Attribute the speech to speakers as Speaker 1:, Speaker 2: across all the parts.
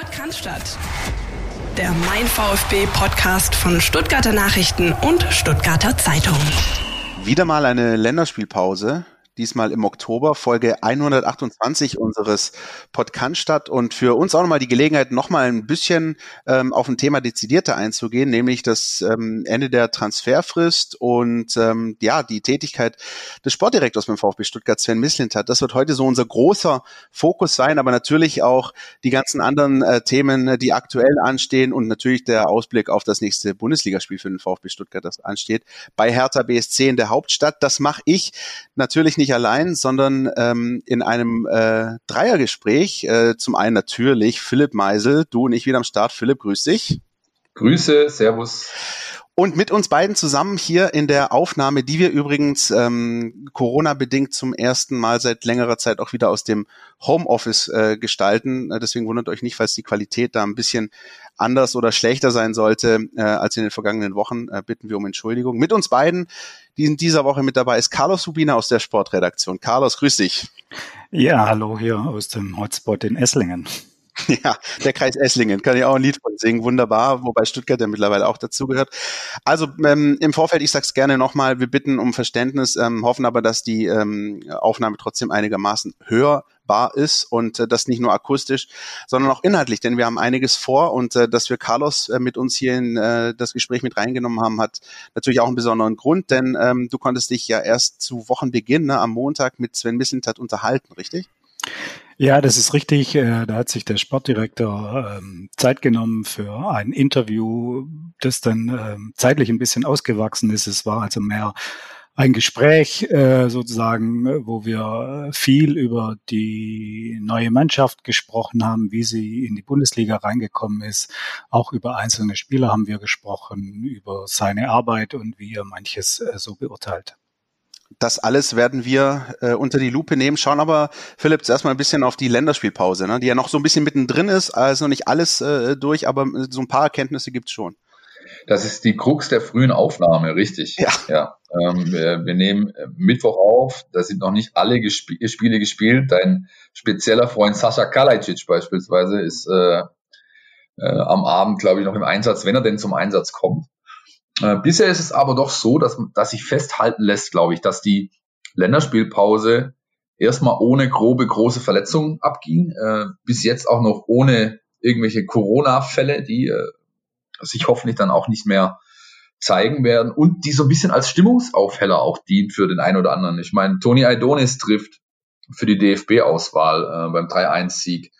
Speaker 1: Podcast Der Mein VfB Podcast von Stuttgarter Nachrichten und Stuttgarter Zeitung.
Speaker 2: Wieder mal eine Länderspielpause diesmal im Oktober, Folge 128 unseres Podcast statt und für uns auch nochmal die Gelegenheit, nochmal ein bisschen ähm, auf ein Thema dezidierter einzugehen, nämlich das ähm, Ende der Transferfrist und ähm, ja, die Tätigkeit des Sportdirektors beim VfB Stuttgart, Sven hat. Das wird heute so unser großer Fokus sein, aber natürlich auch die ganzen anderen äh, Themen, die aktuell anstehen und natürlich der Ausblick auf das nächste Bundesligaspiel für den VfB Stuttgart, das ansteht, bei Hertha BSC in der Hauptstadt. Das mache ich natürlich nicht nicht allein, sondern ähm, in einem äh, Dreiergespräch. Äh, zum einen natürlich Philipp Meisel, du und ich wieder am Start. Philipp, grüß dich.
Speaker 3: Grüße, Servus.
Speaker 2: Und mit uns beiden zusammen hier in der Aufnahme, die wir übrigens ähm, Corona-bedingt zum ersten Mal seit längerer Zeit auch wieder aus dem Homeoffice äh, gestalten. Äh, deswegen wundert euch nicht, falls die Qualität da ein bisschen anders oder schlechter sein sollte äh, als in den vergangenen Wochen. Äh, bitten wir um Entschuldigung. Mit uns beiden, die in dieser Woche mit dabei ist, Carlos Subina aus der Sportredaktion. Carlos, grüß dich.
Speaker 4: Ja, hallo hier aus dem Hotspot in Esslingen.
Speaker 2: Ja, der Kreis Esslingen, kann ich auch ein Lied von singen, wunderbar, wobei Stuttgart ja mittlerweile auch dazugehört. Also ähm, im Vorfeld, ich sag's gerne nochmal, wir bitten um Verständnis, ähm, hoffen aber, dass die ähm, Aufnahme trotzdem einigermaßen hörbar ist und äh, das nicht nur akustisch, sondern auch inhaltlich, denn wir haben einiges vor und äh, dass wir Carlos äh, mit uns hier in äh, das Gespräch mit reingenommen haben, hat natürlich auch einen besonderen Grund, denn ähm, du konntest dich ja erst zu Wochenbeginn ne, am Montag mit Sven Mislintat unterhalten, richtig?
Speaker 4: Ja, das ist richtig. Äh, da hat sich der Sportdirektor ähm, Zeit genommen für ein Interview, das dann ähm, zeitlich ein bisschen ausgewachsen ist. Es war also mehr ein Gespräch äh, sozusagen, wo wir viel über die neue Mannschaft gesprochen haben, wie sie in die Bundesliga reingekommen ist. Auch über einzelne Spieler haben wir gesprochen, über seine Arbeit und wie er manches äh, so beurteilt.
Speaker 2: Das alles werden wir äh, unter die Lupe nehmen, schauen aber, Philipp, zuerst mal ein bisschen auf die Länderspielpause, ne, die ja noch so ein bisschen mittendrin ist, also noch nicht alles äh, durch, aber so ein paar Erkenntnisse gibt's schon.
Speaker 3: Das ist die Krux der frühen Aufnahme, richtig. Ja. ja. Ähm, wir, wir, nehmen äh, Mittwoch auf, da sind noch nicht alle gesp Spiele gespielt. Dein spezieller Freund Sascha Kalajdzic beispielsweise ist äh, äh, am Abend, glaube ich, noch im Einsatz, wenn er denn zum Einsatz kommt. Äh, bisher ist es aber doch so, dass, dass sich festhalten lässt, glaube ich, dass die Länderspielpause erstmal ohne grobe, große Verletzungen abging, äh, bis jetzt auch noch ohne irgendwelche Corona-Fälle, die äh, sich hoffentlich dann auch nicht mehr zeigen werden und die so ein bisschen als Stimmungsaufheller auch dient für den einen oder anderen. Ich meine, Toni Aidonis trifft für die DFB-Auswahl äh, beim 3-1-Sieg.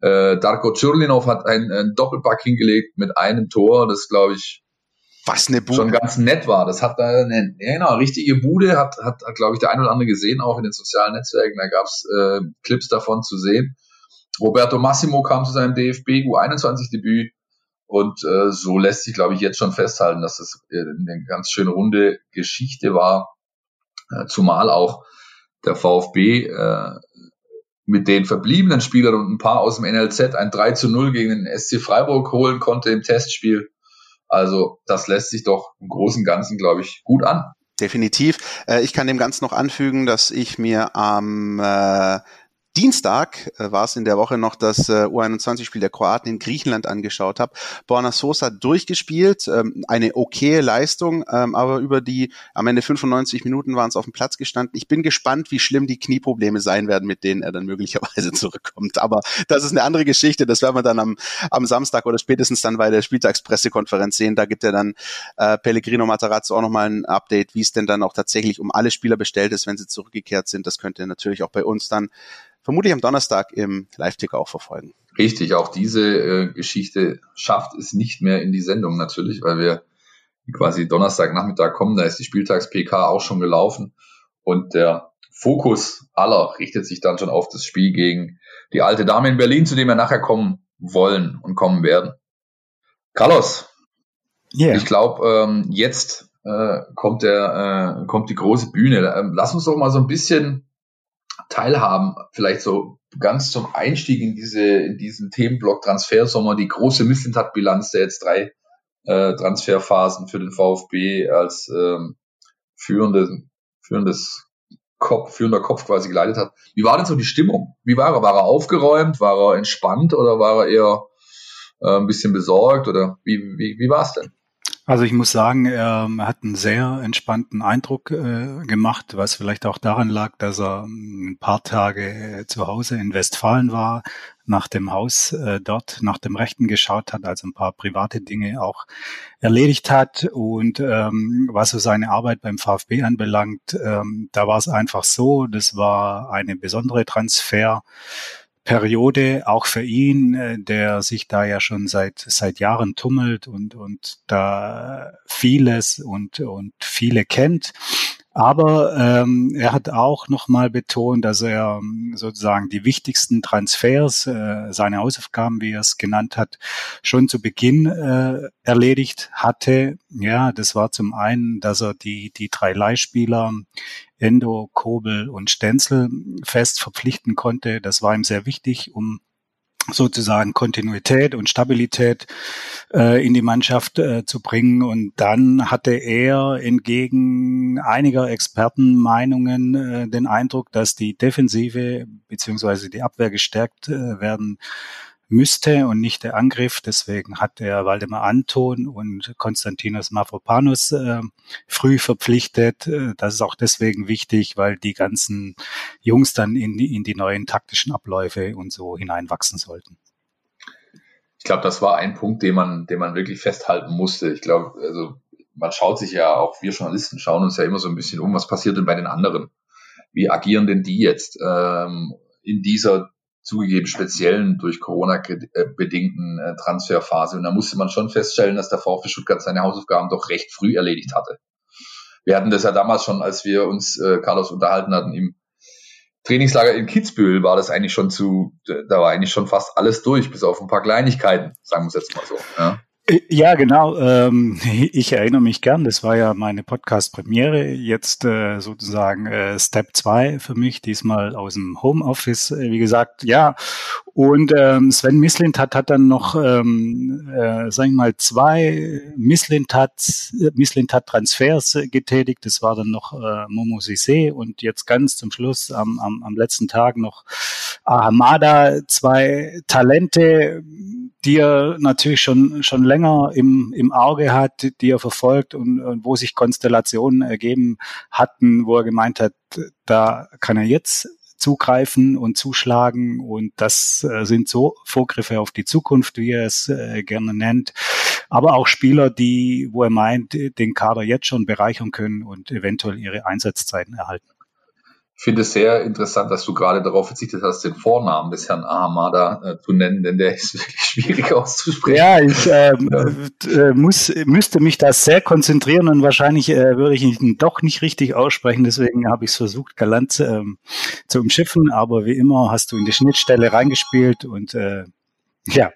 Speaker 3: Äh, Darko Czurlinov hat einen, einen Doppelpack hingelegt mit einem Tor, das glaube ich was eine Bude. Schon ganz nett war. Das hat da eine, genau, richtige Bude, hat, hat, hat glaube ich, der ein oder andere gesehen, auch in den sozialen Netzwerken. Da gab's äh, Clips davon zu sehen. Roberto Massimo kam zu seinem DFB U21-Debüt und äh, so lässt sich, glaube ich, jetzt schon festhalten, dass das äh, eine ganz schöne runde Geschichte war. Äh, zumal auch der VfB äh, mit den verbliebenen Spielern und ein paar aus dem NLZ ein 3 zu 0 gegen den SC Freiburg holen konnte im Testspiel. Also das lässt sich doch im Großen und Ganzen, glaube ich, gut an.
Speaker 2: Definitiv. Äh, ich kann dem Ganzen noch anfügen, dass ich mir am äh, Dienstag äh, war es in der Woche noch das äh, U21-Spiel der Kroaten in Griechenland angeschaut habe. Borna Sosa durchgespielt, ähm, eine okaye Leistung, ähm, aber über die am Ende 95 Minuten waren es auf dem Platz gestanden. Ich bin gespannt, wie schlimm die Knieprobleme sein werden, mit denen er dann möglicherweise zurückkommt. Aber das ist eine andere Geschichte. Das werden wir dann am, am Samstag oder spätestens dann bei der Spieltagspressekonferenz sehen. Da gibt er dann äh, Pellegrino Matarazzo auch nochmal ein Update, wie es denn dann auch tatsächlich um alle Spieler bestellt ist, wenn sie zurückgekehrt sind. Das könnte natürlich auch bei uns dann vermutlich am Donnerstag im Live-Ticker auch verfolgen.
Speaker 3: Richtig, auch diese äh, Geschichte schafft es nicht mehr in die Sendung natürlich, weil wir quasi Donnerstagnachmittag kommen, da ist die Spieltags-PK auch schon gelaufen und der Fokus aller richtet sich dann schon auf das Spiel gegen die alte Dame in Berlin, zu dem wir nachher kommen wollen und kommen werden. Carlos, yeah. ich glaube, ähm, jetzt äh, kommt der äh, kommt die große Bühne. Ähm, lass uns doch mal so ein bisschen teilhaben, vielleicht so ganz zum Einstieg in diese in diesen Themenblock Transfersommer, die große Missentat-Bilanz der jetzt drei äh, Transferphasen für den VfB als ähm, führende, führendes Kopf, führender Kopf quasi geleitet hat. Wie war denn so die Stimmung? Wie war er? War er aufgeräumt? War er entspannt oder war er eher äh, ein bisschen besorgt oder wie, wie, wie war es denn?
Speaker 4: Also ich muss sagen, er hat einen sehr entspannten Eindruck äh, gemacht, was vielleicht auch daran lag, dass er ein paar Tage zu Hause in Westfalen war, nach dem Haus äh, dort, nach dem Rechten geschaut hat, also ein paar private Dinge auch erledigt hat. Und ähm, was so seine Arbeit beim VfB anbelangt, ähm, da war es einfach so, das war eine besondere Transfer. Periode, auch für ihn, äh, der sich da ja schon seit, seit Jahren tummelt und, und da vieles und, und viele kennt. Aber ähm, er hat auch nochmal betont, dass er ähm, sozusagen die wichtigsten Transfers, äh, seine Hausaufgaben, wie er es genannt hat, schon zu Beginn äh, erledigt hatte. Ja, das war zum einen, dass er die, die drei Leihspieler Endo, Kobel und Stenzel fest verpflichten konnte. Das war ihm sehr wichtig, um sozusagen Kontinuität und Stabilität äh, in die Mannschaft äh, zu bringen. Und dann hatte er entgegen einiger Expertenmeinungen äh, den Eindruck, dass die Defensive beziehungsweise die Abwehr gestärkt äh, werden müsste und nicht der Angriff. Deswegen hat er Waldemar Anton und Konstantinos Mavropanos äh, früh verpflichtet. Äh, das ist auch deswegen wichtig, weil die ganzen Jungs dann in, in die neuen taktischen Abläufe und so hineinwachsen sollten.
Speaker 3: Ich glaube, das war ein Punkt, den man, den man wirklich festhalten musste. Ich glaube, also man schaut sich ja auch, wir Journalisten schauen uns ja immer so ein bisschen um, was passiert denn bei den anderen? Wie agieren denn die jetzt ähm, in dieser zugegeben speziellen durch Corona bedingten äh, Transferphase. Und da musste man schon feststellen, dass der VfB Stuttgart seine Hausaufgaben doch recht früh erledigt hatte. Wir hatten das ja damals schon, als wir uns, äh, Carlos, unterhalten hatten im Trainingslager in Kitzbühel war das eigentlich schon zu, da war eigentlich schon fast alles durch, bis auf ein paar Kleinigkeiten, sagen wir es jetzt mal so. Ja.
Speaker 4: Ja, genau. Ähm, ich erinnere mich gern. Das war ja meine Podcast-Premiere. Jetzt äh, sozusagen äh, Step 2 für mich, diesmal aus dem Homeoffice, wie gesagt. Ja, und ähm, Sven Mislintat hat dann noch, ähm, äh, sagen wir mal, zwei Mislintat, Mislintat Transfers getätigt. Das war dann noch äh, Momo Sissé und jetzt ganz zum Schluss am, am, am letzten Tag noch Ahamada, zwei Talente, die er natürlich schon, schon länger im, im Auge hat, die er verfolgt und, und wo sich Konstellationen ergeben hatten, wo er gemeint hat, da kann er jetzt zugreifen und zuschlagen und das äh, sind so Vorgriffe auf die Zukunft, wie er es äh, gerne nennt, aber auch Spieler, die, wo er meint, den Kader jetzt schon bereichern können und eventuell ihre Einsatzzeiten erhalten.
Speaker 3: Ich finde es sehr interessant, dass du gerade darauf verzichtet hast, den Vornamen des Herrn Ahamada äh, zu nennen, denn der ist wirklich schwierig auszusprechen.
Speaker 4: Ja, ich ähm, äh, muss, müsste mich da sehr konzentrieren und wahrscheinlich äh, würde ich ihn doch nicht richtig aussprechen. Deswegen habe ich es versucht, galant ähm, zu umschiffen. Aber wie immer hast du in die Schnittstelle reingespielt und äh, ja,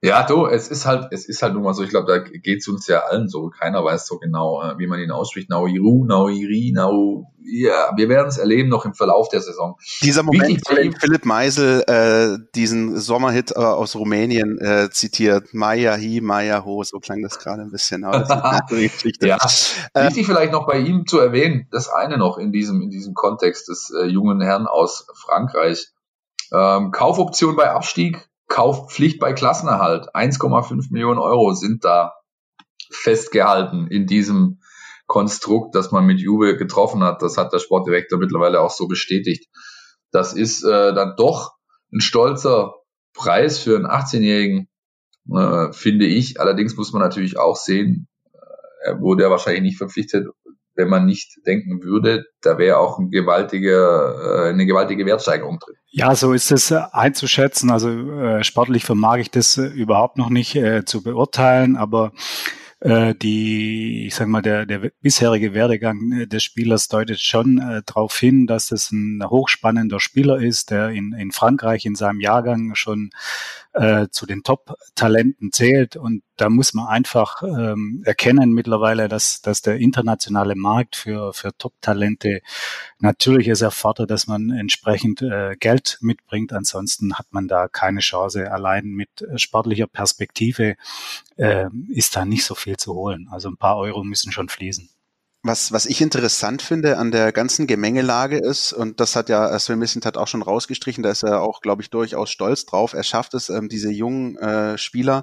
Speaker 3: ja, du, es ist halt, es ist halt nun mal so, ich glaube, da geht es uns ja allen so. Keiner weiß so genau, äh, wie man ihn ausspricht. Nauiru, Nauiri, Nau, ja, wir werden es erleben noch im Verlauf der Saison.
Speaker 2: Dieser Moment, wie Philipp Meisel äh, diesen Sommerhit äh, aus Rumänien äh, zitiert, Maya hi, Maya ho, so klang das gerade ein bisschen. Aber
Speaker 3: das ist ja. Äh, Wichtig vielleicht noch bei ihm zu erwähnen, das eine noch in diesem, in diesem Kontext des äh, jungen Herrn aus Frankreich. Ähm, Kaufoption bei Abstieg, Kaufpflicht bei Klassenerhalt. 1,5 Millionen Euro sind da festgehalten in diesem Konstrukt, das man mit Juve getroffen hat. Das hat der Sportdirektor mittlerweile auch so bestätigt. Das ist äh, dann doch ein stolzer Preis für einen 18-Jährigen, äh, finde ich. Allerdings muss man natürlich auch sehen, äh, er wurde ja wahrscheinlich nicht verpflichtet, wenn man nicht denken würde, da wäre auch ein gewaltige, äh, eine gewaltige Wertsteigerung drin.
Speaker 4: Ja, so ist es äh, einzuschätzen. Also äh, sportlich vermag ich das überhaupt noch nicht zu beurteilen, aber die, ich sag mal, der, der bisherige Werdegang des Spielers deutet schon äh, darauf hin, dass es ein hochspannender Spieler ist, der in, in Frankreich in seinem Jahrgang schon äh, zu den Top-Talenten zählt. Und da muss man einfach ähm, erkennen mittlerweile, dass, dass der internationale Markt für, für Top-Talente natürlich es erfordert, dass man entsprechend äh, Geld mitbringt. Ansonsten hat man da keine Chance. Allein mit sportlicher Perspektive äh, ist da nicht so viel zu holen. Also ein paar Euro müssen schon fließen.
Speaker 2: Was, was ich interessant finde an der ganzen Gemengelage ist, und das hat ja Sven Missentat auch schon rausgestrichen, da ist er auch, glaube ich, durchaus stolz drauf. Er schafft es, ähm, diese jungen äh, Spieler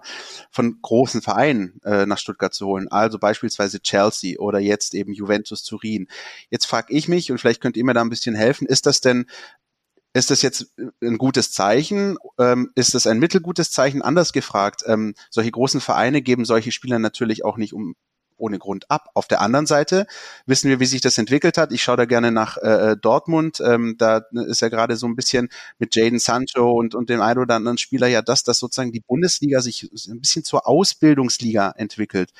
Speaker 2: von großen Vereinen äh, nach Stuttgart zu holen. Also beispielsweise Chelsea oder jetzt eben Juventus Turin. Jetzt frage ich mich, und vielleicht könnt ihr mir da ein bisschen helfen, ist das denn ist das jetzt ein gutes Zeichen? Ähm, ist das ein mittelgutes Zeichen? Anders gefragt, ähm, solche großen Vereine geben solche Spieler natürlich auch nicht um ohne Grund ab. Auf der anderen Seite wissen wir, wie sich das entwickelt hat. Ich schaue da gerne nach äh, äh Dortmund. Ähm, da ist ja gerade so ein bisschen mit Jaden Sancho und, und dem einen oder anderen Spieler ja das, dass sozusagen die Bundesliga sich ein bisschen zur Ausbildungsliga entwickelt.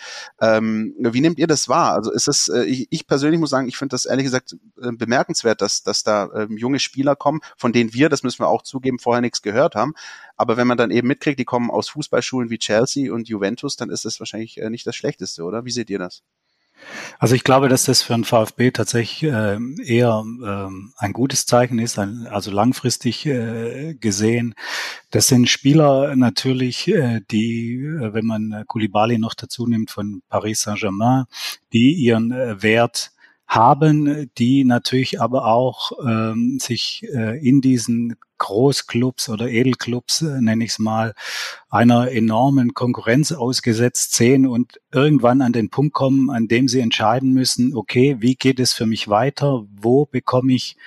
Speaker 2: Ähm, wie nehmt ihr das wahr? Also ist es, äh, ich, ich persönlich muss sagen, ich finde das ehrlich gesagt äh, bemerkenswert, dass, dass da äh, junge Spieler kommen, von denen wir, das müssen wir auch zugeben, vorher nichts gehört haben. Aber wenn man dann eben mitkriegt, die kommen aus Fußballschulen wie Chelsea und Juventus, dann ist das wahrscheinlich äh, nicht das Schlechteste, oder? Wie seht ihr das?
Speaker 4: Also ich glaube, dass das für einen VfB tatsächlich äh, eher äh, ein gutes Zeichen ist, also langfristig äh, gesehen. Das sind Spieler natürlich, die, wenn man Koulibaly noch dazu nimmt von Paris Saint-Germain, die ihren Wert haben, die natürlich aber auch ähm, sich äh, in diesen Großclubs oder Edelclubs, äh, nenne ich es mal, einer enormen Konkurrenz ausgesetzt sehen und irgendwann an den Punkt kommen, an dem sie entscheiden müssen, okay, wie geht es für mich weiter? Wo bekomme ich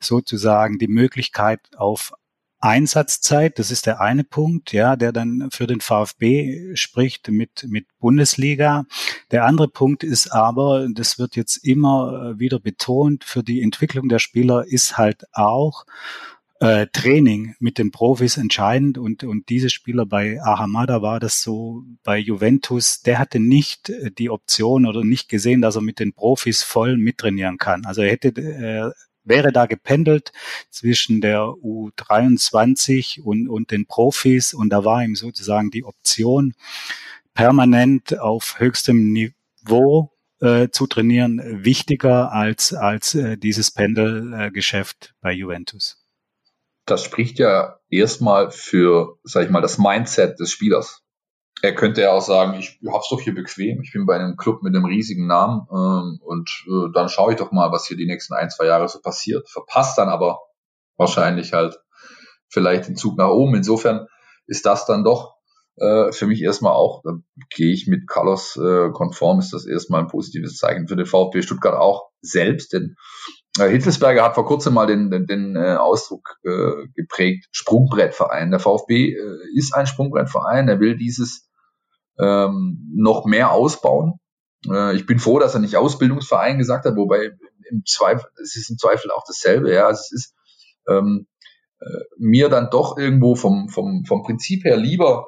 Speaker 4: sozusagen die Möglichkeit auf Einsatzzeit, das ist der eine Punkt, ja, der dann für den VfB spricht mit, mit Bundesliga. Der andere Punkt ist aber, das wird jetzt immer wieder betont, für die Entwicklung der Spieler ist halt auch äh, Training mit den Profis entscheidend und, und diese Spieler bei Ahamada war das so, bei Juventus, der hatte nicht die Option oder nicht gesehen, dass er mit den Profis voll mittrainieren kann. Also er hätte äh, wäre da gependelt zwischen der U23 und, und den Profis und da war ihm sozusagen die Option, permanent auf höchstem Niveau äh, zu trainieren, wichtiger als, als äh, dieses Pendelgeschäft bei Juventus.
Speaker 3: Das spricht ja erstmal für, sag ich mal, das Mindset des Spielers er könnte ja auch sagen, ich hab's doch hier bequem, ich bin bei einem Club mit einem riesigen Namen ähm, und äh, dann schaue ich doch mal, was hier die nächsten ein, zwei Jahre so passiert. Verpasst dann aber wahrscheinlich halt vielleicht den Zug nach oben. Insofern ist das dann doch äh, für mich erstmal auch, da gehe ich mit Carlos äh, konform, ist das erstmal ein positives Zeichen für den VfB Stuttgart auch selbst, denn Hitzelsberger hat vor kurzem mal den, den, den äh, Ausdruck äh, geprägt, Sprungbrettverein. Der VfB äh, ist ein Sprungbrettverein, er will dieses ähm, noch mehr ausbauen. Äh, ich bin froh, dass er nicht Ausbildungsverein gesagt hat, wobei im Zweifel, es ist im Zweifel auch dasselbe, ja, also es ist ähm, äh, mir dann doch irgendwo vom, vom, vom Prinzip her lieber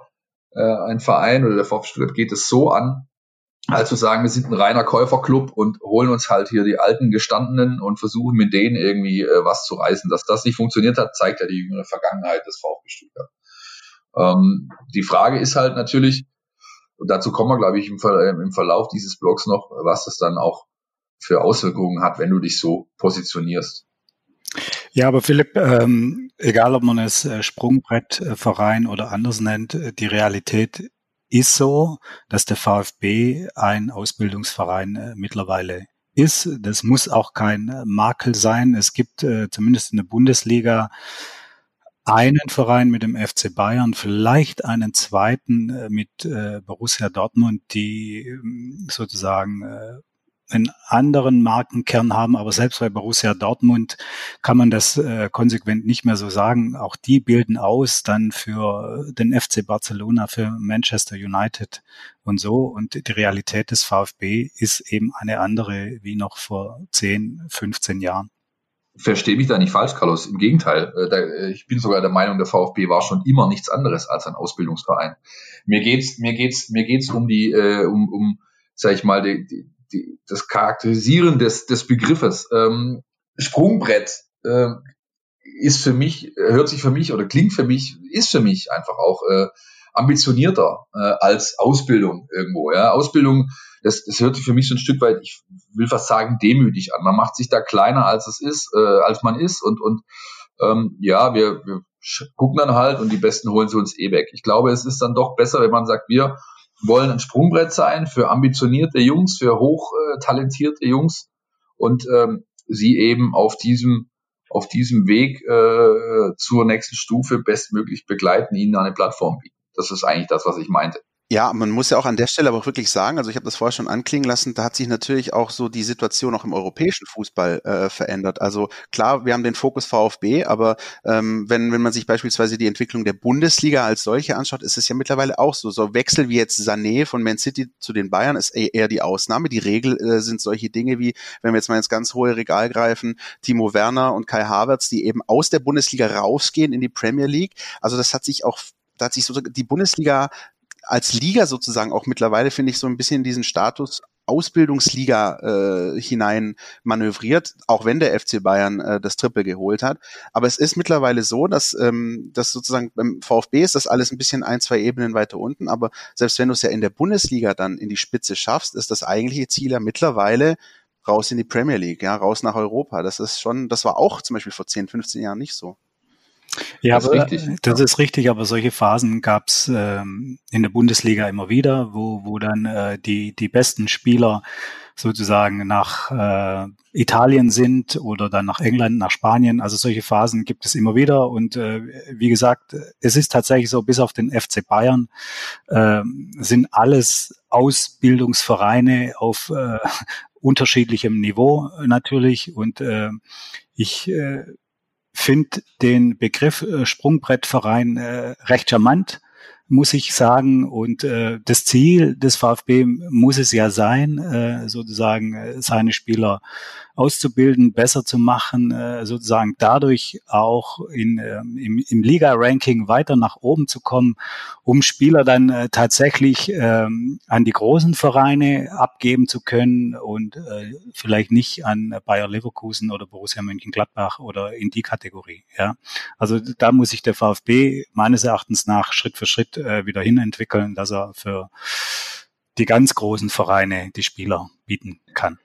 Speaker 3: äh, ein Verein oder der VfB geht es so an, als zu sagen, wir sind ein reiner Käuferclub und holen uns halt hier die alten Gestandenen und versuchen mit denen irgendwie äh, was zu reißen. Dass das nicht funktioniert hat, zeigt ja die jüngere Vergangenheit des VfB Stuttgart. Ähm, die Frage ist halt natürlich, und dazu kommen wir, glaube ich, im, Ver äh, im Verlauf dieses Blogs noch, was das dann auch für Auswirkungen hat, wenn du dich so positionierst.
Speaker 4: Ja, aber Philipp, ähm, egal ob man es äh, Sprungbrettverein oder anders nennt, äh, die Realität ist so, dass der VfB ein Ausbildungsverein äh, mittlerweile ist. Das muss auch kein äh, Makel sein. Es gibt äh, zumindest in der Bundesliga einen Verein mit dem FC Bayern, vielleicht einen zweiten mit Borussia Dortmund, die ähm, sozusagen einen anderen Markenkern haben, aber selbst bei Borussia Dortmund kann man das äh, konsequent nicht mehr so sagen. Auch die bilden aus dann für den FC Barcelona, für Manchester United und so. Und die Realität des VfB ist eben eine andere wie noch vor 10, 15 Jahren
Speaker 3: verstehe mich da nicht falsch, Carlos. Im Gegenteil, äh, äh, ich bin sogar der Meinung, der VfB war schon immer nichts anderes als ein Ausbildungsverein. Mir geht's, mir geht's, mir geht's um die, äh, um, um, sag ich mal, die, die, die, das Charakterisieren des, des Begriffes. Ähm, Sprungbrett äh, ist für mich, hört sich für mich oder klingt für mich, ist für mich einfach auch äh, ambitionierter äh, als Ausbildung irgendwo. Ja, Ausbildung das, das hört sich für mich so ein Stück weit, ich will fast sagen, demütig an. Man macht sich da kleiner, als es ist, äh, als man ist und, und ähm, ja, wir, wir gucken dann halt und die Besten holen sie uns eh weg. Ich glaube, es ist dann doch besser, wenn man sagt, wir wollen ein Sprungbrett sein für ambitionierte Jungs, für hochtalentierte Jungs und ähm, sie eben auf diesem auf diesem Weg äh, zur nächsten Stufe bestmöglich begleiten, ihnen eine Plattform bieten. Das ist eigentlich das, was ich meinte.
Speaker 2: Ja, man muss ja auch an der Stelle aber auch wirklich sagen, also ich habe das vorher schon anklingen lassen, da hat sich natürlich auch so die Situation auch im europäischen Fußball äh, verändert. Also klar, wir haben den Fokus VfB, aber ähm, wenn, wenn man sich beispielsweise die Entwicklung der Bundesliga als solche anschaut, ist es ja mittlerweile auch so. So Wechsel wie jetzt Sané von Man City zu den Bayern ist eher die Ausnahme. Die Regel äh, sind solche Dinge wie, wenn wir jetzt mal ins ganz hohe Regal greifen, Timo Werner und Kai Havertz, die eben aus der Bundesliga rausgehen in die Premier League. Also das hat sich auch da hat sich so die Bundesliga als Liga sozusagen auch mittlerweile, finde ich, so ein bisschen diesen Status Ausbildungsliga äh, hinein manövriert, auch wenn der FC Bayern äh, das Triple geholt hat. Aber es ist mittlerweile so, dass, ähm, dass sozusagen beim VfB ist das alles ein bisschen ein, zwei Ebenen weiter unten. Aber selbst wenn du es ja in der Bundesliga dann in die Spitze schaffst, ist das eigentliche Ziel ja mittlerweile raus in die Premier League, ja, raus nach Europa. Das ist schon, das war auch zum Beispiel vor 10, 15 Jahren nicht so.
Speaker 4: Ja, das, aber, ist, richtig. das ist richtig, aber solche Phasen gab es ähm, in der Bundesliga immer wieder, wo, wo dann äh, die, die besten Spieler sozusagen nach äh, Italien sind oder dann nach England, nach Spanien. Also solche Phasen gibt es immer wieder. Und äh, wie gesagt, es ist tatsächlich so, bis auf den FC Bayern äh, sind alles Ausbildungsvereine auf äh, unterschiedlichem Niveau natürlich. Und äh, ich äh, finde den Begriff äh, Sprungbrettverein äh, recht charmant muss ich sagen. Und äh, das Ziel des VfB muss es ja sein, äh, sozusagen äh, seine Spieler auszubilden, besser zu machen, äh, sozusagen dadurch auch in, äh, im, im Liga-Ranking weiter nach oben zu kommen, um Spieler dann äh, tatsächlich äh, an die großen Vereine abgeben zu können und äh, vielleicht nicht an Bayer Leverkusen oder Borussia Mönchengladbach oder in die Kategorie. Ja, also da muss sich der VfB meines Erachtens nach Schritt für Schritt äh, wieder hinentwickeln, dass er für die ganz großen Vereine die Spieler bieten kann.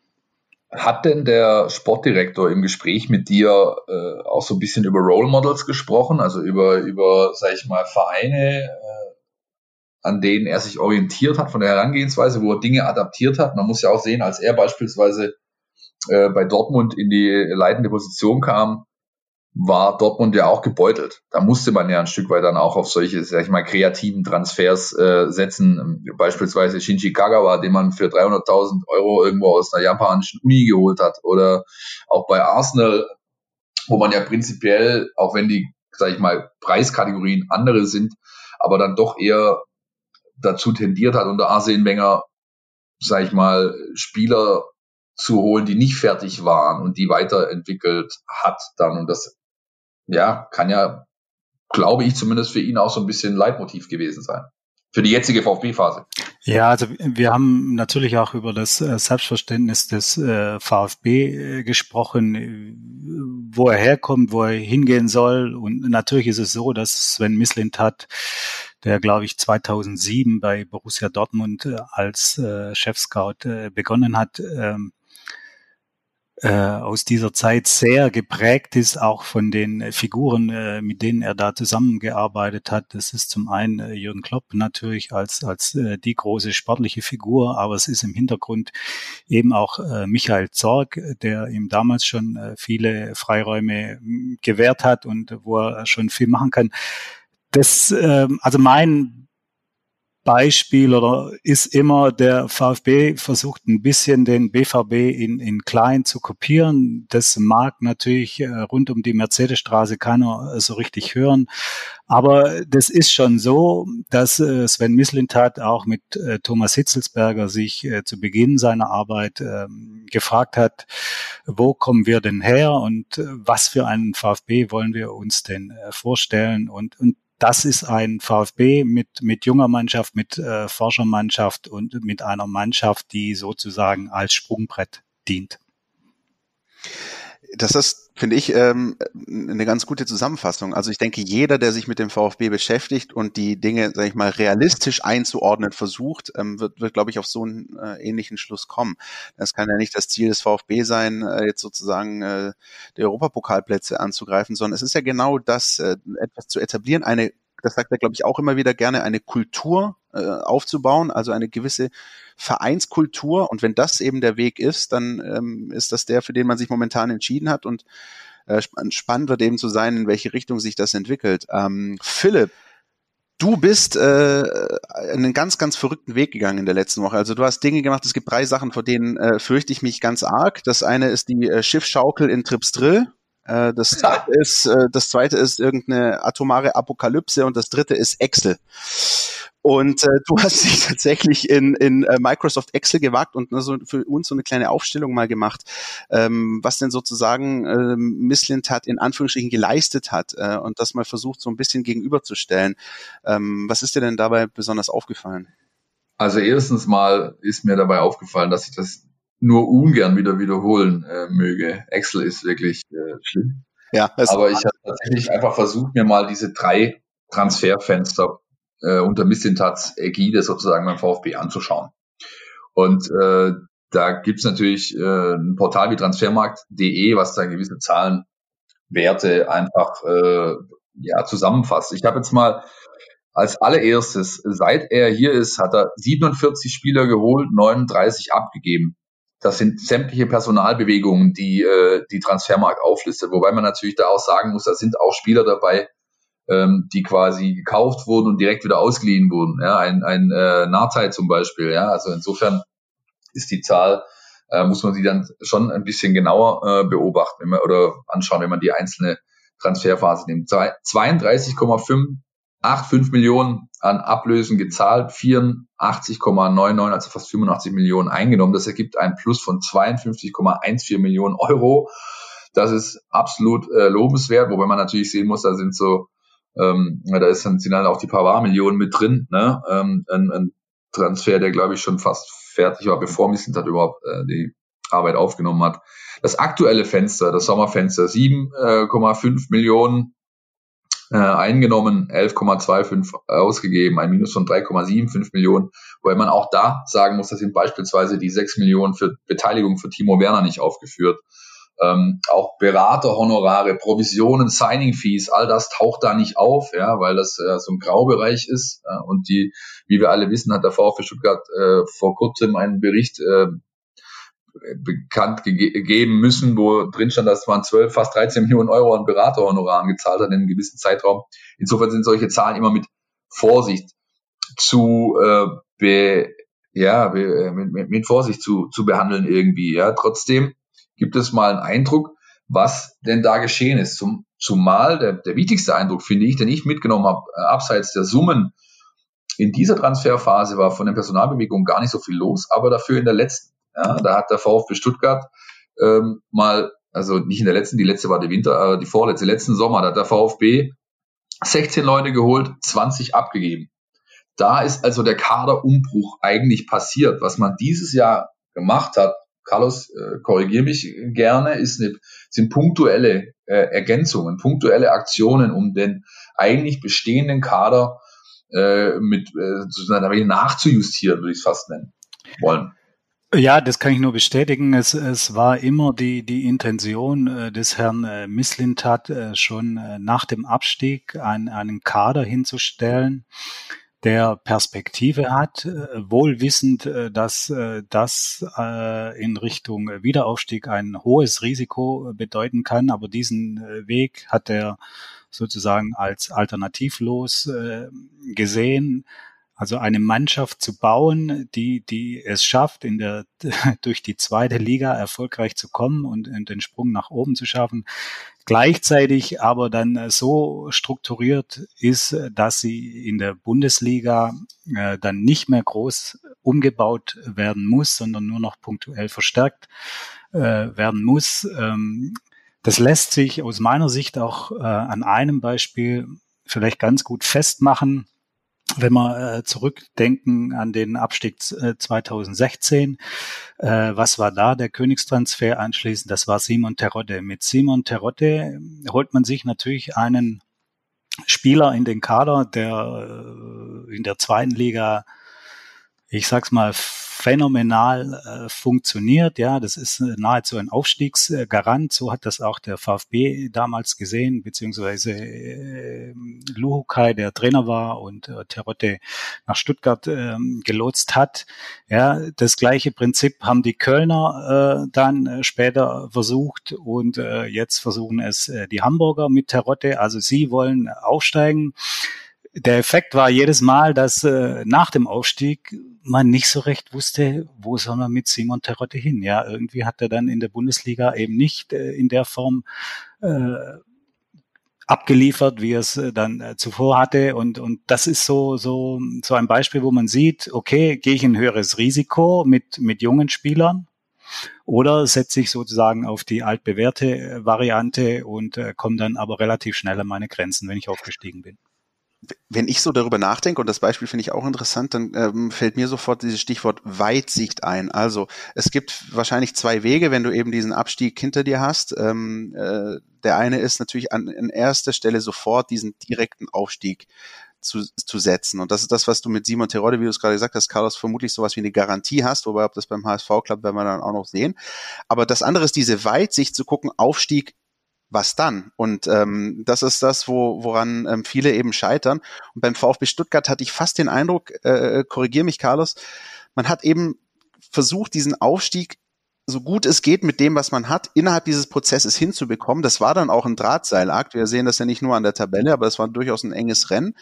Speaker 3: Hat denn der Sportdirektor im Gespräch mit dir äh, auch so ein bisschen über Role Models gesprochen, also über, über sag ich mal, Vereine, äh, an denen er sich orientiert hat von der Herangehensweise, wo er Dinge adaptiert hat? Man muss ja auch sehen, als er beispielsweise äh, bei Dortmund in die leitende Position kam, war Dortmund ja auch gebeutelt. Da musste man ja ein Stück weit dann auch auf solche, sag ich mal, kreativen Transfers äh, setzen. Beispielsweise Shinji Kagawa, den man für 300.000 Euro irgendwo aus einer japanischen Uni geholt hat. Oder auch bei Arsenal, wo man ja prinzipiell, auch wenn die, sag ich mal, Preiskategorien andere sind, aber dann doch eher dazu tendiert hat, unter Arsene Wenger, sag ich mal, Spieler zu holen, die nicht fertig waren und die weiterentwickelt hat dann. Und das ja, kann ja, glaube ich, zumindest für ihn auch so ein bisschen Leitmotiv gewesen sein. Für die jetzige VfB-Phase.
Speaker 4: Ja, also wir haben natürlich auch über das äh, Selbstverständnis des äh, VfB äh, gesprochen, wo er herkommt, wo er hingehen soll. Und natürlich ist es so, dass Sven Mislint hat, der glaube ich 2007 bei Borussia Dortmund als Chefscout begonnen hat, ähm, äh, aus dieser Zeit sehr geprägt ist, auch von den Figuren, äh, mit denen er da zusammengearbeitet hat. Das ist zum einen äh, Jürgen Klopp natürlich als, als äh, die große sportliche Figur, aber es ist im Hintergrund eben auch äh, Michael Zorg, der ihm damals schon äh, viele Freiräume hm, gewährt hat und wo er schon viel machen kann. Das, äh, also mein Beispiel oder ist immer, der VfB versucht ein bisschen den BVB in, in klein zu kopieren. Das mag natürlich äh, rund um die Mercedesstraße keiner äh, so richtig hören. Aber das ist schon so, dass äh, Sven Mislintat auch mit Thomas Hitzelsberger sich zu Beginn seiner Arbeit ähm, gefragt hat, wo kommen wir denn her und was für einen VfB wollen wir uns denn vorstellen? Und, und das ist ein VfB mit, mit junger Mannschaft, mit äh, Forschermannschaft und mit einer Mannschaft, die sozusagen als Sprungbrett dient.
Speaker 2: Das ist, finde ich, ähm, eine ganz gute Zusammenfassung. Also ich denke, jeder, der sich mit dem VfB beschäftigt und die Dinge, sage ich mal, realistisch einzuordnen versucht, ähm, wird, wird glaube ich, auf so einen äh, ähnlichen Schluss kommen. Das kann ja nicht das Ziel des VfB sein, äh, jetzt sozusagen äh, die Europapokalplätze anzugreifen, sondern es ist ja genau das, äh, etwas zu etablieren, eine das sagt er, glaube ich, auch immer wieder gerne, eine Kultur äh, aufzubauen, also eine gewisse Vereinskultur. Und wenn das eben der Weg ist, dann ähm, ist das der, für den man sich momentan entschieden hat. Und äh, spannend wird eben zu sein, in welche Richtung sich das entwickelt. Ähm, Philipp, Du bist äh, einen ganz, ganz verrückten Weg gegangen in der letzten Woche. Also du hast Dinge gemacht, es gibt drei Sachen, vor denen äh, fürchte ich mich ganz arg. Das eine ist die äh, Schiffschaukel in Tripsdrill. Äh, das, zweite ist, äh, das zweite ist irgendeine atomare Apokalypse und das dritte ist Excel. Und äh, du hast dich tatsächlich in, in äh, Microsoft Excel gewagt und ne, für uns so eine kleine Aufstellung mal gemacht, ähm, was denn sozusagen ähm, Misslintat in Anführungsstrichen geleistet hat äh, und das mal versucht so ein bisschen gegenüberzustellen. Ähm, was ist dir denn dabei besonders aufgefallen?
Speaker 3: Also erstens mal ist mir dabei aufgefallen, dass ich das nur ungern wieder wiederholen äh, möge. Excel ist wirklich äh, schlimm. Ja, aber ich habe tatsächlich einfach versucht, mir mal diese drei Transferfenster äh, unter Missintats Ägide sozusagen beim VfB anzuschauen. Und äh, da gibt's natürlich äh, ein Portal wie transfermarkt.de, was da gewisse Zahlenwerte einfach äh, ja, zusammenfasst. Ich habe jetzt mal als allererstes, seit er hier ist, hat er 47 Spieler geholt, 39 abgegeben. Das sind sämtliche Personalbewegungen, die äh, die Transfermarkt auflistet. Wobei man natürlich da auch sagen muss, da sind auch Spieler dabei, ähm, die quasi gekauft wurden und direkt wieder ausgeliehen wurden. Ja, ein ein äh, Nartei zum Beispiel. Ja, also insofern ist die Zahl äh, muss man sie dann schon ein bisschen genauer äh, beobachten wenn man, oder anschauen, wenn man die einzelne Transferphase nimmt. 32,85 Millionen an Ablösen gezahlt, 84,99, also fast 85 Millionen eingenommen. Das ergibt ein Plus von 52,14 Millionen Euro. Das ist absolut äh, lobenswert, wobei man natürlich sehen muss, da sind so ähm, da ist dann, sind dann auch die Pavard-Millionen mit drin. Ne? Ähm, ein, ein Transfer, der glaube ich schon fast fertig war, bevor Missentat überhaupt äh, die Arbeit aufgenommen hat. Das aktuelle Fenster, das Sommerfenster, 7,5 Millionen äh, eingenommen, 11,25 ausgegeben, ein Minus von 3,75 Millionen, wobei man auch da sagen muss, das sind beispielsweise die 6 Millionen für Beteiligung für Timo Werner nicht aufgeführt. Ähm, auch Beraterhonorare, Provisionen, Signing-Fees, all das taucht da nicht auf, ja, weil das äh, so ein Graubereich ist. Äh, und die, wie wir alle wissen, hat der VfB Stuttgart äh, vor kurzem einen Bericht äh, bekannt gegeben müssen, wo drin stand, dass man 12, fast 13 Millionen Euro an Beraterhonoraren gezahlt hat in einem gewissen Zeitraum. Insofern sind solche Zahlen immer mit Vorsicht zu äh, be, ja, be, mit, mit Vorsicht zu, zu behandeln irgendwie. Ja, trotzdem gibt es mal einen Eindruck, was denn da geschehen ist. Zum, zumal der, der wichtigste Eindruck, finde ich, den ich mitgenommen habe, äh, abseits der Summen, in dieser Transferphase war von den Personalbewegungen gar nicht so viel los, aber dafür in der letzten. Ja, da hat der VfB Stuttgart ähm, mal, also nicht in der letzten, die letzte war die Winter, äh, die vorletzte, letzten Sommer, da hat der VfB 16 Leute geholt, 20 abgegeben. Da ist also der Kaderumbruch eigentlich passiert. Was man dieses Jahr gemacht hat, Carlos, äh, korrigiere mich gerne, ist eine, sind punktuelle äh, Ergänzungen, punktuelle Aktionen, um den eigentlich bestehenden Kader äh, mit äh, nachzujustieren, würde ich es fast nennen wollen.
Speaker 4: Ja, das kann ich nur bestätigen. Es, es war immer die, die Intention äh, des Herrn äh, Misslintat, äh, schon äh, nach dem Abstieg ein, einen Kader hinzustellen, der Perspektive hat, wohl wissend, dass das in Richtung Wiederaufstieg ein hohes Risiko bedeuten kann. Aber diesen Weg hat er sozusagen als alternativlos gesehen. Also eine Mannschaft zu bauen, die, die es schafft, in der, durch die zweite Liga erfolgreich zu kommen und, den Sprung nach oben zu schaffen, gleichzeitig aber dann so strukturiert ist, dass sie in der Bundesliga äh, dann nicht mehr groß umgebaut werden muss, sondern nur noch punktuell verstärkt äh, werden muss. Ähm, das lässt sich aus meiner Sicht auch äh, an einem Beispiel vielleicht ganz gut festmachen wenn wir äh, zurückdenken an den Abstieg äh, 2016, äh, was war da der Königstransfer anschließend? Das war Simon Terodde. Mit Simon Terodde holt man sich natürlich einen Spieler in den Kader, der äh, in der zweiten Liga ich sag's mal, phänomenal äh, funktioniert. Ja, das ist äh, nahezu ein Aufstiegsgarant. So hat das auch der VfB damals gesehen, beziehungsweise äh, Luhukai, der Trainer war und äh, Terotte nach Stuttgart äh, gelotst hat. Ja, das gleiche Prinzip haben die Kölner äh, dann äh, später versucht und äh, jetzt versuchen es äh, die Hamburger mit Terotte. Also sie wollen aufsteigen der Effekt war jedes Mal, dass äh, nach dem Aufstieg man nicht so recht wusste, wo soll man mit Simon Terotte hin. Ja, irgendwie hat er dann in der Bundesliga eben nicht äh, in der Form äh, abgeliefert, wie er es äh, dann äh, zuvor hatte. Und, und das ist so, so, so ein Beispiel, wo man sieht, okay, gehe ich ein höheres Risiko mit, mit jungen Spielern? Oder setze ich sozusagen auf die altbewährte äh, Variante und äh, komme dann aber relativ schnell an meine Grenzen, wenn ich aufgestiegen bin?
Speaker 2: Wenn ich so darüber nachdenke, und das Beispiel finde ich auch interessant, dann ähm, fällt mir sofort dieses Stichwort Weitsicht ein. Also es gibt wahrscheinlich zwei Wege, wenn du eben diesen Abstieg hinter dir hast. Ähm, äh, der eine ist natürlich an, an erster Stelle sofort diesen direkten Aufstieg zu, zu setzen. Und das ist das, was du mit Simon Terodde, wie du es gerade gesagt hast, Carlos, vermutlich sowas wie eine Garantie hast, wobei ob das beim HSV klappt, werden wir dann auch noch sehen. Aber das andere ist diese Weitsicht zu gucken, Aufstieg was dann? Und ähm, das ist das, wo, woran ähm, viele eben scheitern. Und beim VfB Stuttgart hatte ich fast den Eindruck, äh, korrigier mich, Carlos, man hat eben versucht, diesen Aufstieg so gut es geht mit dem, was man hat, innerhalb dieses Prozesses hinzubekommen. Das war dann auch ein Drahtseilakt. Wir sehen das ja nicht nur an der Tabelle, aber es war durchaus ein enges Rennen.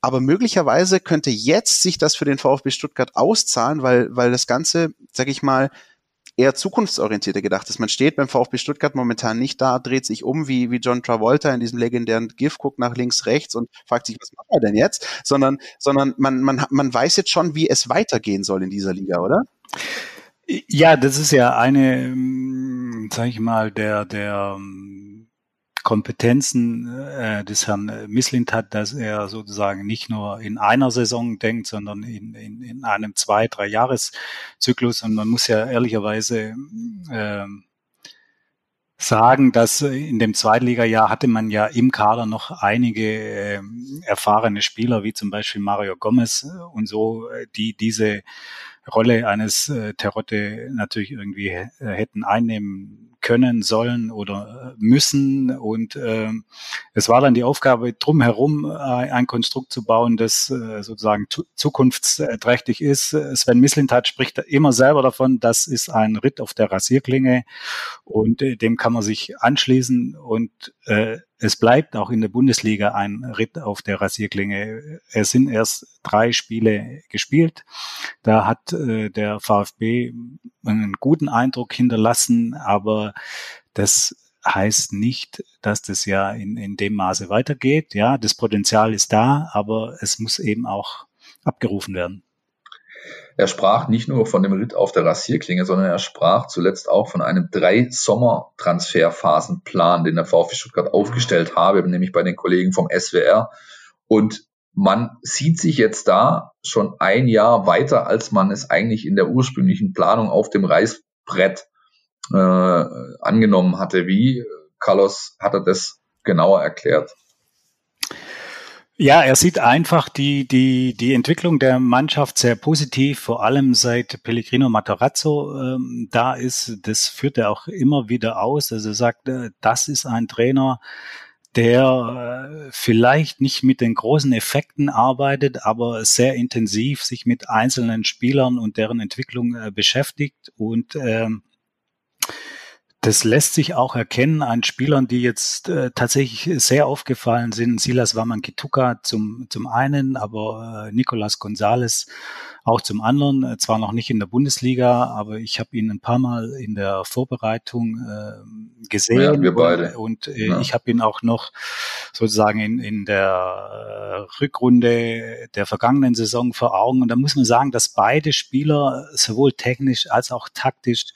Speaker 2: Aber möglicherweise könnte jetzt sich das für den VfB Stuttgart auszahlen, weil, weil das Ganze, sag ich mal, eher zukunftsorientierter gedacht ist. Man steht beim VfB Stuttgart momentan nicht da, dreht sich um wie, wie John Travolta in diesem legendären GIF, guckt nach links, rechts und fragt sich, was machen wir denn jetzt? Sondern, sondern man, man, man weiß jetzt schon, wie es weitergehen soll in dieser Liga, oder?
Speaker 4: Ja, das ist ja eine, ähm, sage ich mal, der, der ähm, Kompetenzen äh, des Herrn Misslint hat, dass er sozusagen nicht nur in einer Saison denkt, sondern in, in, in einem zwei, drei Jahreszyklus. Und man muss ja ehrlicherweise äh, sagen, dass in dem Zweitligajahr hatte man ja im Kader noch einige äh, erfahrene Spieler, wie zum Beispiel Mario Gomez und so, äh, die diese Rolle eines äh, Terotte natürlich irgendwie äh, hätten einnehmen können, sollen oder äh, müssen. Und äh, es war dann die Aufgabe, drumherum äh, ein Konstrukt zu bauen, das äh, sozusagen zukunftsträchtig ist. Sven Mislintat spricht immer selber davon, das ist ein Ritt auf der Rasierklinge und äh, dem kann man sich anschließen und äh, es bleibt auch in der Bundesliga ein Ritt auf der Rasierklinge. Es sind erst drei Spiele gespielt. Da hat äh, der VfB einen guten Eindruck hinterlassen, aber das heißt nicht, dass das ja in, in dem Maße weitergeht. Ja, das Potenzial ist da, aber es muss eben auch abgerufen werden.
Speaker 3: Er sprach nicht nur von dem Ritt auf der Rasierklinge, sondern er sprach zuletzt auch von einem drei Sommer-Transferphasenplan, den der VfB Stuttgart aufgestellt habe, nämlich bei den Kollegen vom SWR. Und man sieht sich jetzt da schon ein Jahr weiter, als man es eigentlich in der ursprünglichen Planung auf dem Reißbrett äh, angenommen hatte. Wie, Carlos, hat er das genauer erklärt?
Speaker 4: Ja, er sieht einfach die, die, die Entwicklung der Mannschaft sehr positiv, vor allem seit Pellegrino Matarazzo ähm, da ist. Das führt er auch immer wieder aus. Also er sagt, äh, das ist ein Trainer, der äh, vielleicht nicht mit den großen Effekten arbeitet, aber sehr intensiv sich mit einzelnen Spielern und deren Entwicklung äh, beschäftigt und ähm, das lässt sich auch erkennen an Spielern, die jetzt äh, tatsächlich sehr aufgefallen sind. Silas Wamankituka zum, zum einen, aber äh, Nicolas Gonzalez auch zum anderen. Äh, zwar noch nicht in der Bundesliga, aber ich habe ihn ein paar Mal in der Vorbereitung äh, gesehen. Ja,
Speaker 3: wir beide.
Speaker 4: Und, und äh, ja. ich habe ihn auch noch sozusagen in, in der äh, Rückrunde der vergangenen Saison vor Augen. Und da muss man sagen, dass beide Spieler sowohl technisch als auch taktisch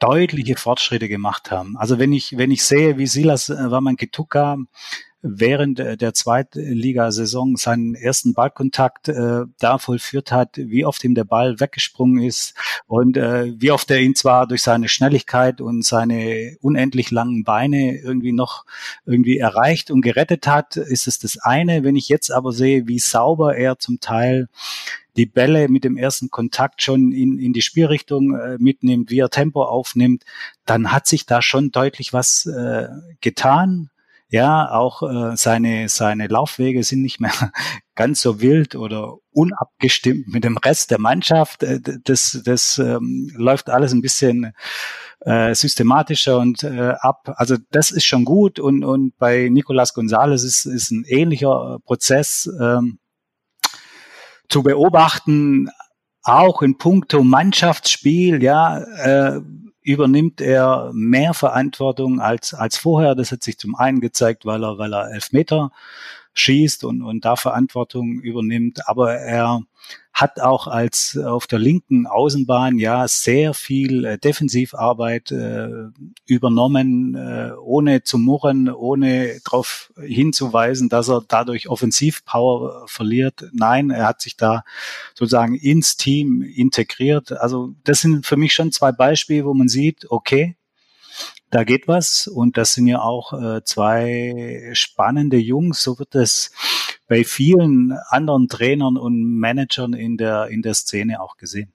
Speaker 4: deutliche Fortschritte gemacht haben. Also wenn ich, wenn ich sehe, wie Silas äh, Wamankituka während der Zweitligasaison seinen ersten Ballkontakt äh, da vollführt hat, wie oft ihm der Ball weggesprungen ist und äh, wie oft er ihn zwar durch seine Schnelligkeit und seine unendlich langen Beine irgendwie noch irgendwie erreicht und gerettet hat, ist es das eine. Wenn ich jetzt aber sehe, wie sauber er zum Teil die Bälle mit dem ersten Kontakt schon in, in die Spielrichtung äh, mitnimmt, wie er Tempo aufnimmt, dann hat sich da schon deutlich was äh, getan. Ja, auch äh, seine, seine Laufwege sind nicht mehr ganz so wild oder unabgestimmt mit dem Rest der Mannschaft. Äh, das, das ähm, läuft alles ein bisschen äh, systematischer und äh, ab. Also das ist schon gut und, und bei Nicolas Gonzalez ist, ist ein ähnlicher Prozess ähm, zu beobachten, auch in puncto Mannschaftsspiel, ja, äh, übernimmt er mehr Verantwortung als, als vorher. Das hat sich zum einen gezeigt, weil er, weil er Elfmeter schießt und, und da Verantwortung übernimmt. Aber er hat auch als auf der linken Außenbahn ja sehr viel äh, Defensivarbeit äh, übernommen, äh, ohne zu murren, ohne darauf hinzuweisen, dass er dadurch Offensivpower verliert. Nein, er hat sich da sozusagen ins Team integriert. Also das sind für mich schon zwei Beispiele, wo man sieht, okay, da geht was und das sind ja auch äh, zwei spannende Jungs. So wird es bei vielen anderen Trainern und Managern in der in der Szene auch gesehen.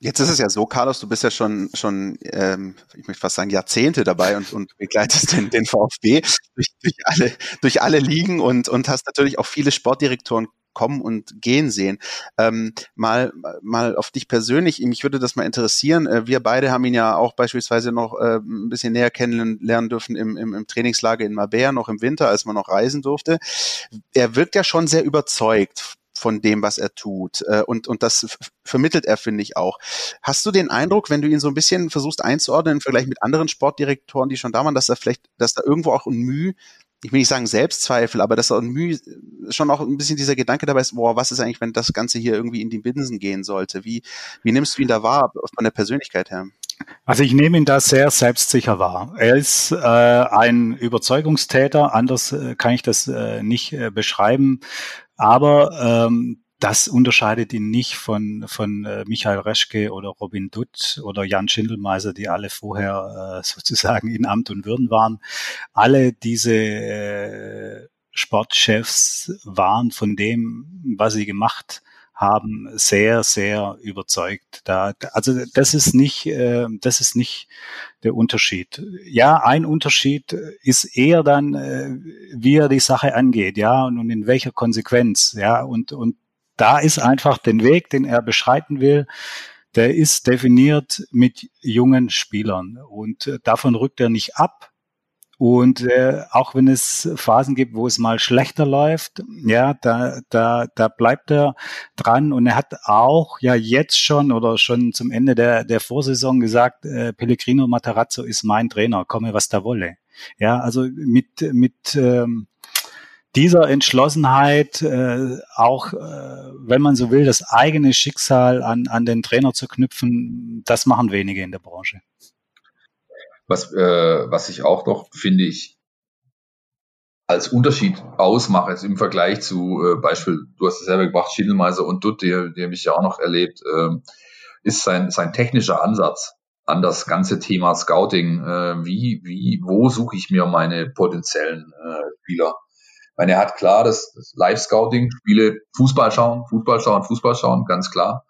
Speaker 2: Jetzt ist es ja so, Carlos, du bist ja schon, schon ähm, ich möchte fast sagen, Jahrzehnte dabei und, und begleitest den, den VfB durch, durch, alle, durch alle Ligen und, und hast natürlich auch viele Sportdirektoren kommen und gehen sehen. Ähm, mal, mal auf dich persönlich, mich würde das mal interessieren. Äh, wir beide haben ihn ja auch beispielsweise noch äh, ein bisschen näher kennenlernen dürfen im, im, im Trainingslager in Mabea, noch im Winter, als man noch reisen durfte. Er wirkt ja schon sehr überzeugt von dem, was er tut. Äh, und, und das vermittelt er, finde ich, auch. Hast du den Eindruck, wenn du ihn so ein bisschen versuchst einzuordnen im Vergleich mit anderen Sportdirektoren, die schon da waren, dass er vielleicht, dass da irgendwo auch ein Mühe ich will nicht sagen Selbstzweifel, aber dass auch Mühe, schon auch ein bisschen dieser Gedanke dabei ist, boah, was ist eigentlich, wenn das Ganze hier irgendwie in die Binsen gehen sollte? Wie, wie nimmst du ihn da wahr, von der Persönlichkeit her?
Speaker 4: Also ich nehme ihn da sehr selbstsicher wahr. Er ist äh, ein Überzeugungstäter, anders äh, kann ich das äh, nicht äh, beschreiben. Aber ähm, das unterscheidet ihn nicht von, von äh, Michael Reschke oder Robin Dutt oder Jan Schindelmeiser, die alle vorher äh, sozusagen in Amt und Würden waren. Alle diese äh, Sportchefs waren von dem, was sie gemacht haben, sehr, sehr überzeugt. Da, also das ist nicht, äh, das ist nicht der Unterschied. Ja, ein Unterschied ist eher dann, äh, wie er die Sache angeht, ja, und, und in welcher Konsequenz, ja, und und da ist einfach den Weg, den er beschreiten will, der ist definiert mit jungen Spielern und äh, davon rückt er nicht ab. Und äh, auch wenn es Phasen gibt, wo es mal schlechter läuft, ja, da, da, da bleibt er dran. Und er hat auch ja jetzt schon oder schon zum Ende der, der Vorsaison gesagt, äh, Pellegrino Matarazzo ist mein Trainer, komme was da wolle. Ja, also mit, mit ähm, dieser Entschlossenheit, äh, auch äh, wenn man so will, das eigene Schicksal an, an den Trainer zu knüpfen, das machen wenige in der Branche.
Speaker 3: Was, äh, was ich auch noch, finde ich, als Unterschied ausmache, ist im Vergleich zu äh, Beispiel, du hast es selber gebracht, Schiedelmeiser und Dutt, die, die habe ich ja auch noch erlebt, äh, ist sein, sein technischer Ansatz an das ganze Thema Scouting. Äh, wie, wie, wo suche ich mir meine potenziellen äh, Spieler? Meine, er hat klar das, das Live-Scouting, Spiele, Fußball schauen, Fußball schauen, Fußball schauen, ganz klar.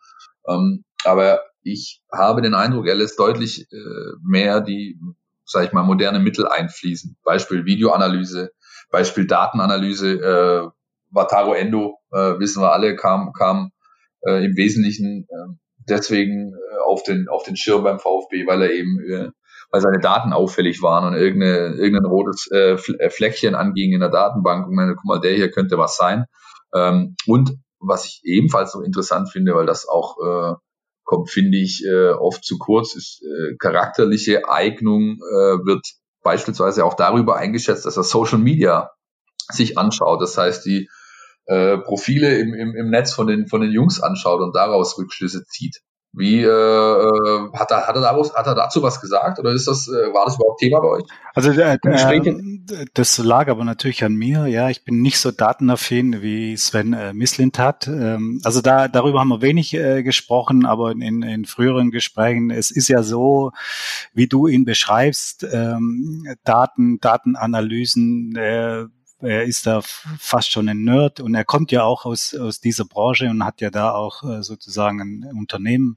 Speaker 3: Ähm, aber ich habe den Eindruck, er lässt deutlich äh, mehr die, sage ich mal, moderne Mittel einfließen. Beispiel Videoanalyse, Beispiel Datenanalyse. Äh, Wataru Endo, äh, wissen wir alle, kam, kam äh, im Wesentlichen äh, deswegen äh, auf den auf den Schirm beim VfB, weil er eben äh, weil seine Daten auffällig waren und irgendeine, irgendein rotes äh, äh, Fleckchen anging in der Datenbank und meine, guck mal, der hier könnte was sein. Ähm, und was ich ebenfalls so interessant finde, weil das auch äh, kommt, finde ich, äh, oft zu kurz, ist äh, charakterliche Eignung äh, wird beispielsweise auch darüber eingeschätzt, dass er Social Media sich anschaut. Das heißt, die äh, Profile im, im, im Netz von den, von den Jungs anschaut und daraus Rückschlüsse zieht. Wie äh, äh, hat, er, hat, er daraus, hat er dazu was gesagt oder ist das, äh, war das überhaupt Thema bei euch?
Speaker 4: Also äh, äh, das lag aber natürlich an mir. Ja, ich bin nicht so datenaffin wie Sven äh, Mislint hat. Ähm, also da darüber haben wir wenig äh, gesprochen, aber in, in früheren Gesprächen. Es ist ja so, wie du ihn beschreibst, ähm, Daten, Datenanalysen. Äh, er ist da fast schon ein Nerd und er kommt ja auch aus, aus dieser Branche und hat ja da auch äh, sozusagen ein Unternehmen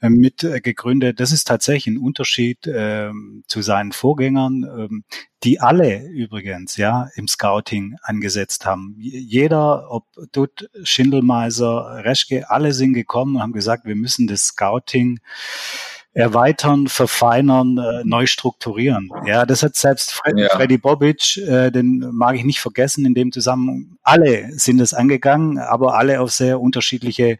Speaker 4: äh, mit äh, gegründet. Das ist tatsächlich ein Unterschied äh, zu seinen Vorgängern, äh, die alle übrigens ja im Scouting angesetzt haben. Jeder, ob Dutt, Schindelmeiser, Reschke, alle sind gekommen und haben gesagt, wir müssen das Scouting erweitern, verfeinern, äh, neu strukturieren. Ja, das hat selbst Fred, ja. Freddy Bobic, äh, den mag ich nicht vergessen in dem Zusammenhang. Alle sind es angegangen, aber alle auf sehr unterschiedliche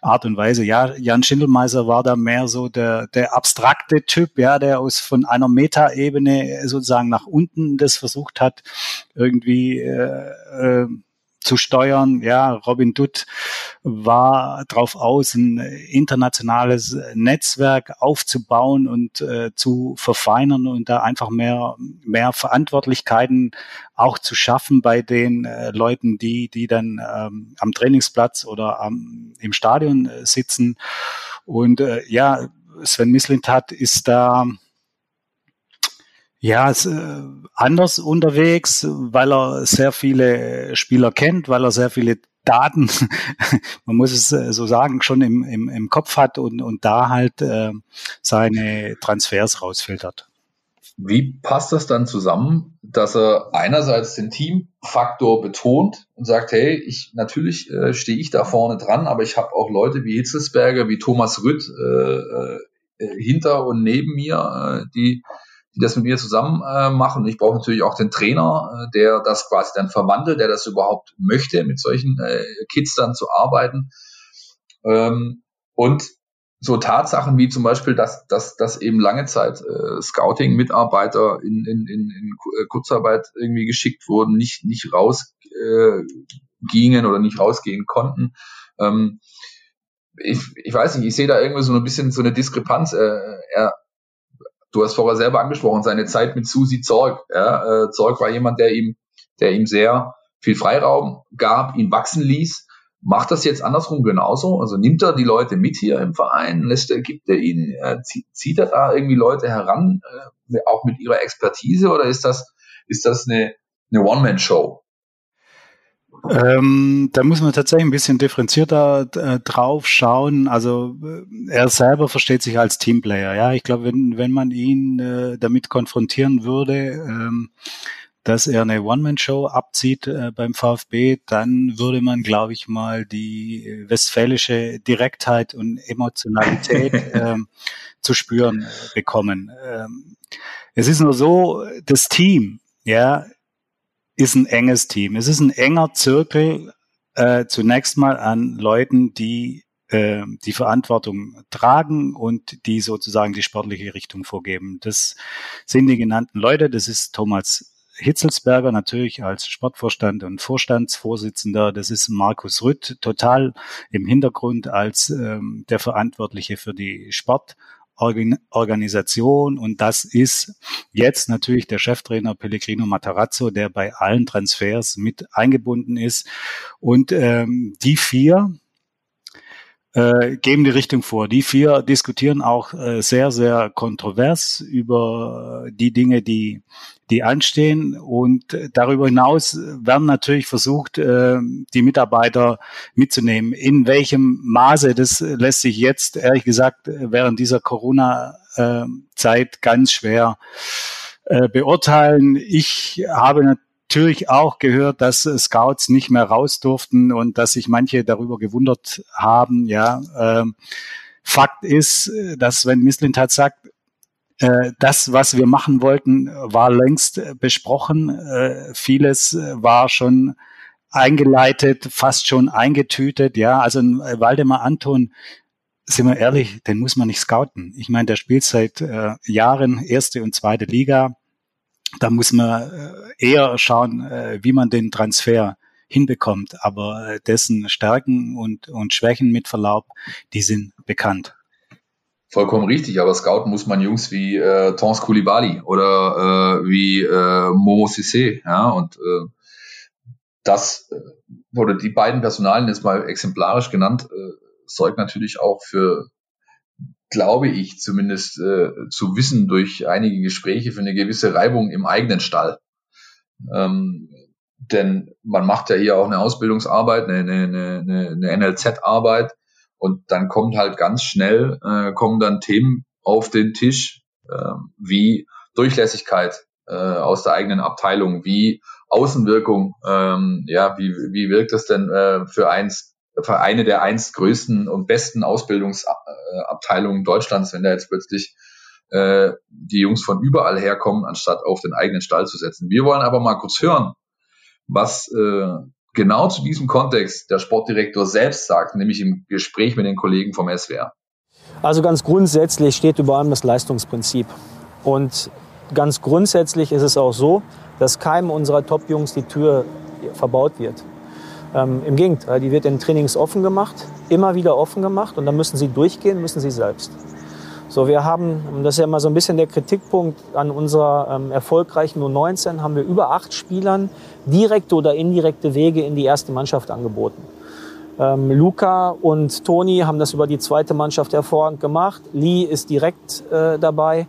Speaker 4: Art und Weise. Ja, Jan Schindelmeiser war da mehr so der, der abstrakte Typ, ja, der aus von einer Metaebene sozusagen nach unten das versucht hat, irgendwie äh, äh, zu steuern. Ja, Robin Dutt war darauf aus, ein internationales Netzwerk aufzubauen und äh, zu verfeinern und da einfach mehr, mehr Verantwortlichkeiten auch zu schaffen bei den äh, Leuten, die, die dann ähm, am Trainingsplatz oder am, im Stadion äh, sitzen. Und äh, ja, Sven Mislintat ist da ja, ist, äh, anders unterwegs, weil er sehr viele Spieler kennt, weil er sehr viele Daten, man muss es äh, so sagen, schon im, im, im Kopf hat und, und da halt äh, seine Transfers rausfiltert.
Speaker 3: Wie passt das dann zusammen, dass er einerseits den Teamfaktor betont und sagt, hey, ich natürlich äh, stehe ich da vorne dran, aber ich habe auch Leute wie Hitzelsberger, wie Thomas Rütt äh, äh, hinter und neben mir, äh, die die das mit mir zusammen äh, machen. Ich brauche natürlich auch den Trainer, äh, der das quasi dann verwandelt, der das überhaupt möchte, mit solchen äh, Kids dann zu arbeiten. Ähm, und so Tatsachen wie zum Beispiel, dass, dass, dass eben lange Zeit äh, Scouting-Mitarbeiter in, in, in, in äh, Kurzarbeit irgendwie geschickt wurden, nicht, nicht rausgingen äh, oder nicht rausgehen konnten. Ähm, ich, ich weiß nicht, ich sehe da irgendwie so ein bisschen so eine Diskrepanz. Äh, er, du hast vorher selber angesprochen, seine Zeit mit Susi Zorg. Ja, äh, Zorg war jemand, der ihm, der ihm sehr viel Freiraum gab, ihn wachsen ließ. Macht das jetzt andersrum genauso? Also nimmt er die Leute mit hier im Verein, lässt er, gibt er ihnen, äh, zieht, er da irgendwie Leute heran, äh, auch mit ihrer Expertise, oder ist das, ist das eine, eine One-Man-Show?
Speaker 4: Ähm, da muss man tatsächlich ein bisschen differenzierter äh, drauf schauen. Also äh, er selber versteht sich als Teamplayer. Ja, ich glaube, wenn, wenn man ihn äh, damit konfrontieren würde, ähm, dass er eine One-Man-Show abzieht äh, beim VfB, dann würde man, glaube ich, mal die westfälische Direktheit und Emotionalität ähm, zu spüren bekommen. Ähm, es ist nur so, das Team, ja, ist ein enges Team. Es ist ein enger Zirkel äh, zunächst mal an Leuten, die äh, die Verantwortung tragen und die sozusagen die sportliche Richtung vorgeben. Das sind die genannten Leute. Das ist Thomas Hitzelsberger natürlich als Sportvorstand und Vorstandsvorsitzender. Das ist Markus Rütt total im Hintergrund als ähm, der Verantwortliche für die Sport Organisation. Und das ist jetzt natürlich der Cheftrainer Pellegrino Matarazzo, der bei allen Transfers mit eingebunden ist. Und ähm, die vier äh, geben die Richtung vor. Die vier diskutieren auch äh, sehr, sehr kontrovers über die Dinge, die, die anstehen. Und darüber hinaus werden natürlich versucht, äh, die Mitarbeiter mitzunehmen. In welchem Maße, das lässt sich jetzt, ehrlich gesagt, während dieser Corona-Zeit ganz schwer äh, beurteilen. Ich habe natürlich natürlich auch gehört, dass Scouts nicht mehr raus durften und dass sich manche darüber gewundert haben. Ja, ähm, Fakt ist, dass wenn Mislintat sagt, äh, das, was wir machen wollten, war längst besprochen. Äh, vieles war schon eingeleitet, fast schon eingetütet. Ja, also Waldemar Anton, sind wir ehrlich, den muss man nicht scouten. Ich meine, der spielt seit äh, Jahren erste und zweite Liga da muss man äh, eher schauen, äh, wie man den Transfer hinbekommt. Aber äh, dessen Stärken und, und Schwächen mit Verlaub, die sind bekannt.
Speaker 3: Vollkommen richtig, aber scouten muss man Jungs wie äh, Tons Koulibaly oder äh, wie äh, Momo Sissé, ja, und äh, das oder die beiden Personalien jetzt mal exemplarisch genannt, äh, sorgt natürlich auch für glaube ich zumindest äh, zu wissen durch einige Gespräche für eine gewisse Reibung im eigenen Stall. Ähm, denn man macht ja hier auch eine Ausbildungsarbeit, eine, eine, eine, eine NLZ-Arbeit und dann kommt halt ganz schnell, äh, kommen dann Themen auf den Tisch, äh, wie Durchlässigkeit äh, aus der eigenen Abteilung, wie Außenwirkung, ähm, ja, wie, wie wirkt das denn äh, für eins, für eine der einst größten und besten Ausbildungsabteilungen Deutschlands, wenn da jetzt plötzlich äh, die Jungs von überall herkommen, anstatt auf den eigenen Stall zu setzen. Wir wollen aber mal kurz hören, was äh, genau zu diesem Kontext der Sportdirektor selbst sagt, nämlich im Gespräch mit den Kollegen vom SWR.
Speaker 5: Also ganz grundsätzlich steht über allem das Leistungsprinzip. Und ganz grundsätzlich ist es auch so, dass keinem unserer Top-Jungs die Tür verbaut wird. Ähm, Im Gegenteil, die wird in Trainings offen gemacht, immer wieder offen gemacht und dann müssen sie durchgehen, müssen sie selbst. So, wir haben, das ist ja immer so ein bisschen der Kritikpunkt an unserer ähm, erfolgreichen U19, haben wir über acht Spielern direkte oder indirekte Wege in die erste Mannschaft angeboten. Ähm, Luca und Toni haben das über die zweite Mannschaft hervorragend gemacht. Lee ist direkt äh, dabei.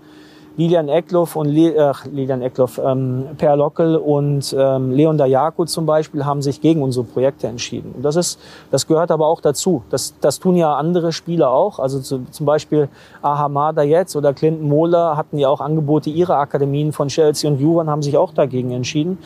Speaker 5: Lilian Eckloff und Le äh, Lilian Eckloff, ähm, Per Lockel und ähm, Leon Dayaku zum Beispiel haben sich gegen unsere Projekte entschieden. Und das ist, das gehört aber auch dazu. Das, das tun ja andere Spieler auch. Also zu, zum Beispiel Ahamada jetzt oder Clinton Mohler hatten ja auch Angebote ihrer Akademien von Chelsea und Juran haben sich auch dagegen entschieden.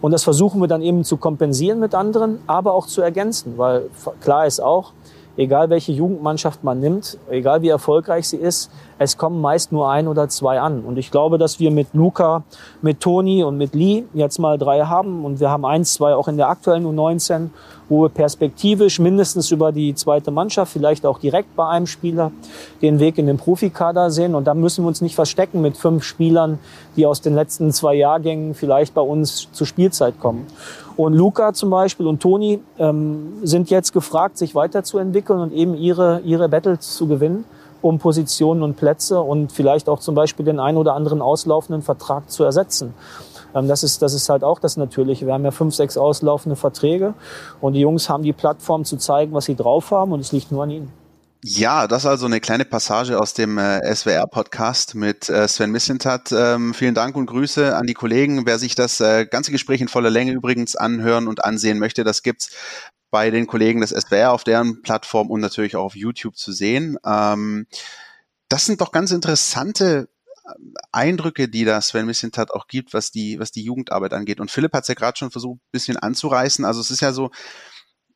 Speaker 5: Und das versuchen wir dann eben zu kompensieren mit anderen, aber auch zu ergänzen, weil klar ist auch, egal welche Jugendmannschaft man nimmt, egal wie erfolgreich sie ist, es kommen meist nur ein oder zwei an. Und ich glaube, dass wir mit Luca, mit Toni und mit Lee jetzt mal drei haben. Und wir haben eins, zwei auch in der aktuellen U19, wo wir perspektivisch mindestens über die zweite Mannschaft, vielleicht auch direkt bei einem Spieler, den Weg in den Profikader sehen. Und da müssen wir uns nicht verstecken mit fünf Spielern, die aus den letzten zwei Jahrgängen vielleicht bei uns zur Spielzeit kommen. Und Luca zum Beispiel und Toni ähm, sind jetzt gefragt, sich weiterzuentwickeln und eben ihre, ihre Battles zu gewinnen um Positionen und Plätze und vielleicht auch zum Beispiel den einen oder anderen auslaufenden Vertrag zu ersetzen. Ähm, das ist, das ist halt auch das Natürliche. Wir haben ja fünf, sechs auslaufende Verträge und die Jungs haben die Plattform zu zeigen, was sie drauf haben und es liegt nur an ihnen.
Speaker 2: Ja, das also eine kleine Passage aus dem äh, SWR-Podcast mit äh, Sven Missentat. Ähm, vielen Dank und Grüße an die Kollegen. Wer sich das äh, ganze Gespräch in voller Länge übrigens anhören und ansehen möchte, das gibt's bei den Kollegen des SWR auf deren Plattform und natürlich auch auf YouTube zu sehen. Ähm, das sind doch ganz interessante äh, Eindrücke, die das Sven Missentat auch gibt, was die, was die Jugendarbeit angeht. Und Philipp hat es ja gerade schon versucht, ein bisschen anzureißen. Also es ist ja so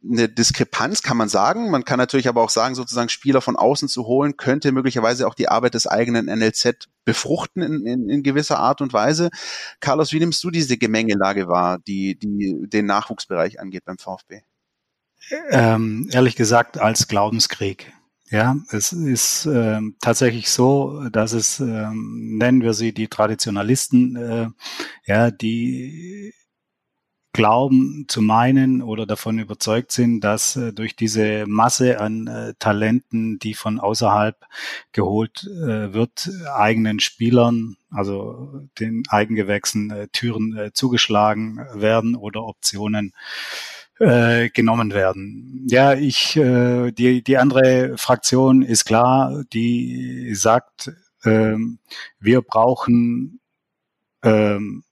Speaker 2: eine Diskrepanz, kann man sagen. Man kann natürlich aber auch sagen, sozusagen Spieler von außen zu holen, könnte möglicherweise auch die Arbeit des eigenen NLZ befruchten in, in, in gewisser Art und Weise. Carlos, wie nimmst du diese Gemengelage wahr, die, die den Nachwuchsbereich angeht beim VfB?
Speaker 4: ähm, ehrlich gesagt als Glaubenskrieg. Ja, es ist äh, tatsächlich so, dass es, äh, nennen wir sie die Traditionalisten, äh, ja, die glauben zu meinen oder davon überzeugt sind, dass äh, durch diese Masse an äh, Talenten, die von außerhalb geholt äh, wird, eigenen Spielern, also den Eigengewächsen äh, Türen äh, zugeschlagen werden oder Optionen äh, genommen werden. Ja, ich, die, die andere Fraktion ist klar, die sagt, ähm, wir brauchen ähm,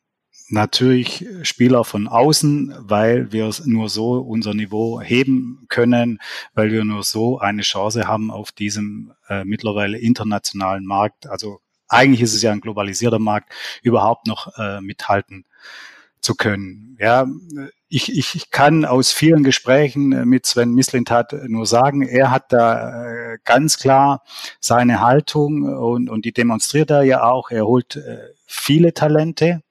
Speaker 4: natürlich Spieler von außen, weil wir nur so unser Niveau heben können, weil wir nur so eine Chance haben auf diesem äh, mittlerweile internationalen Markt. Also eigentlich ist es ja ein globalisierter Markt, überhaupt noch äh, mithalten zu können. Ja, ich, ich kann aus vielen Gesprächen mit Sven Mislintat nur sagen, er hat da äh, ganz klar seine Haltung und, und die demonstriert er ja auch. Er holt äh, viele Talente,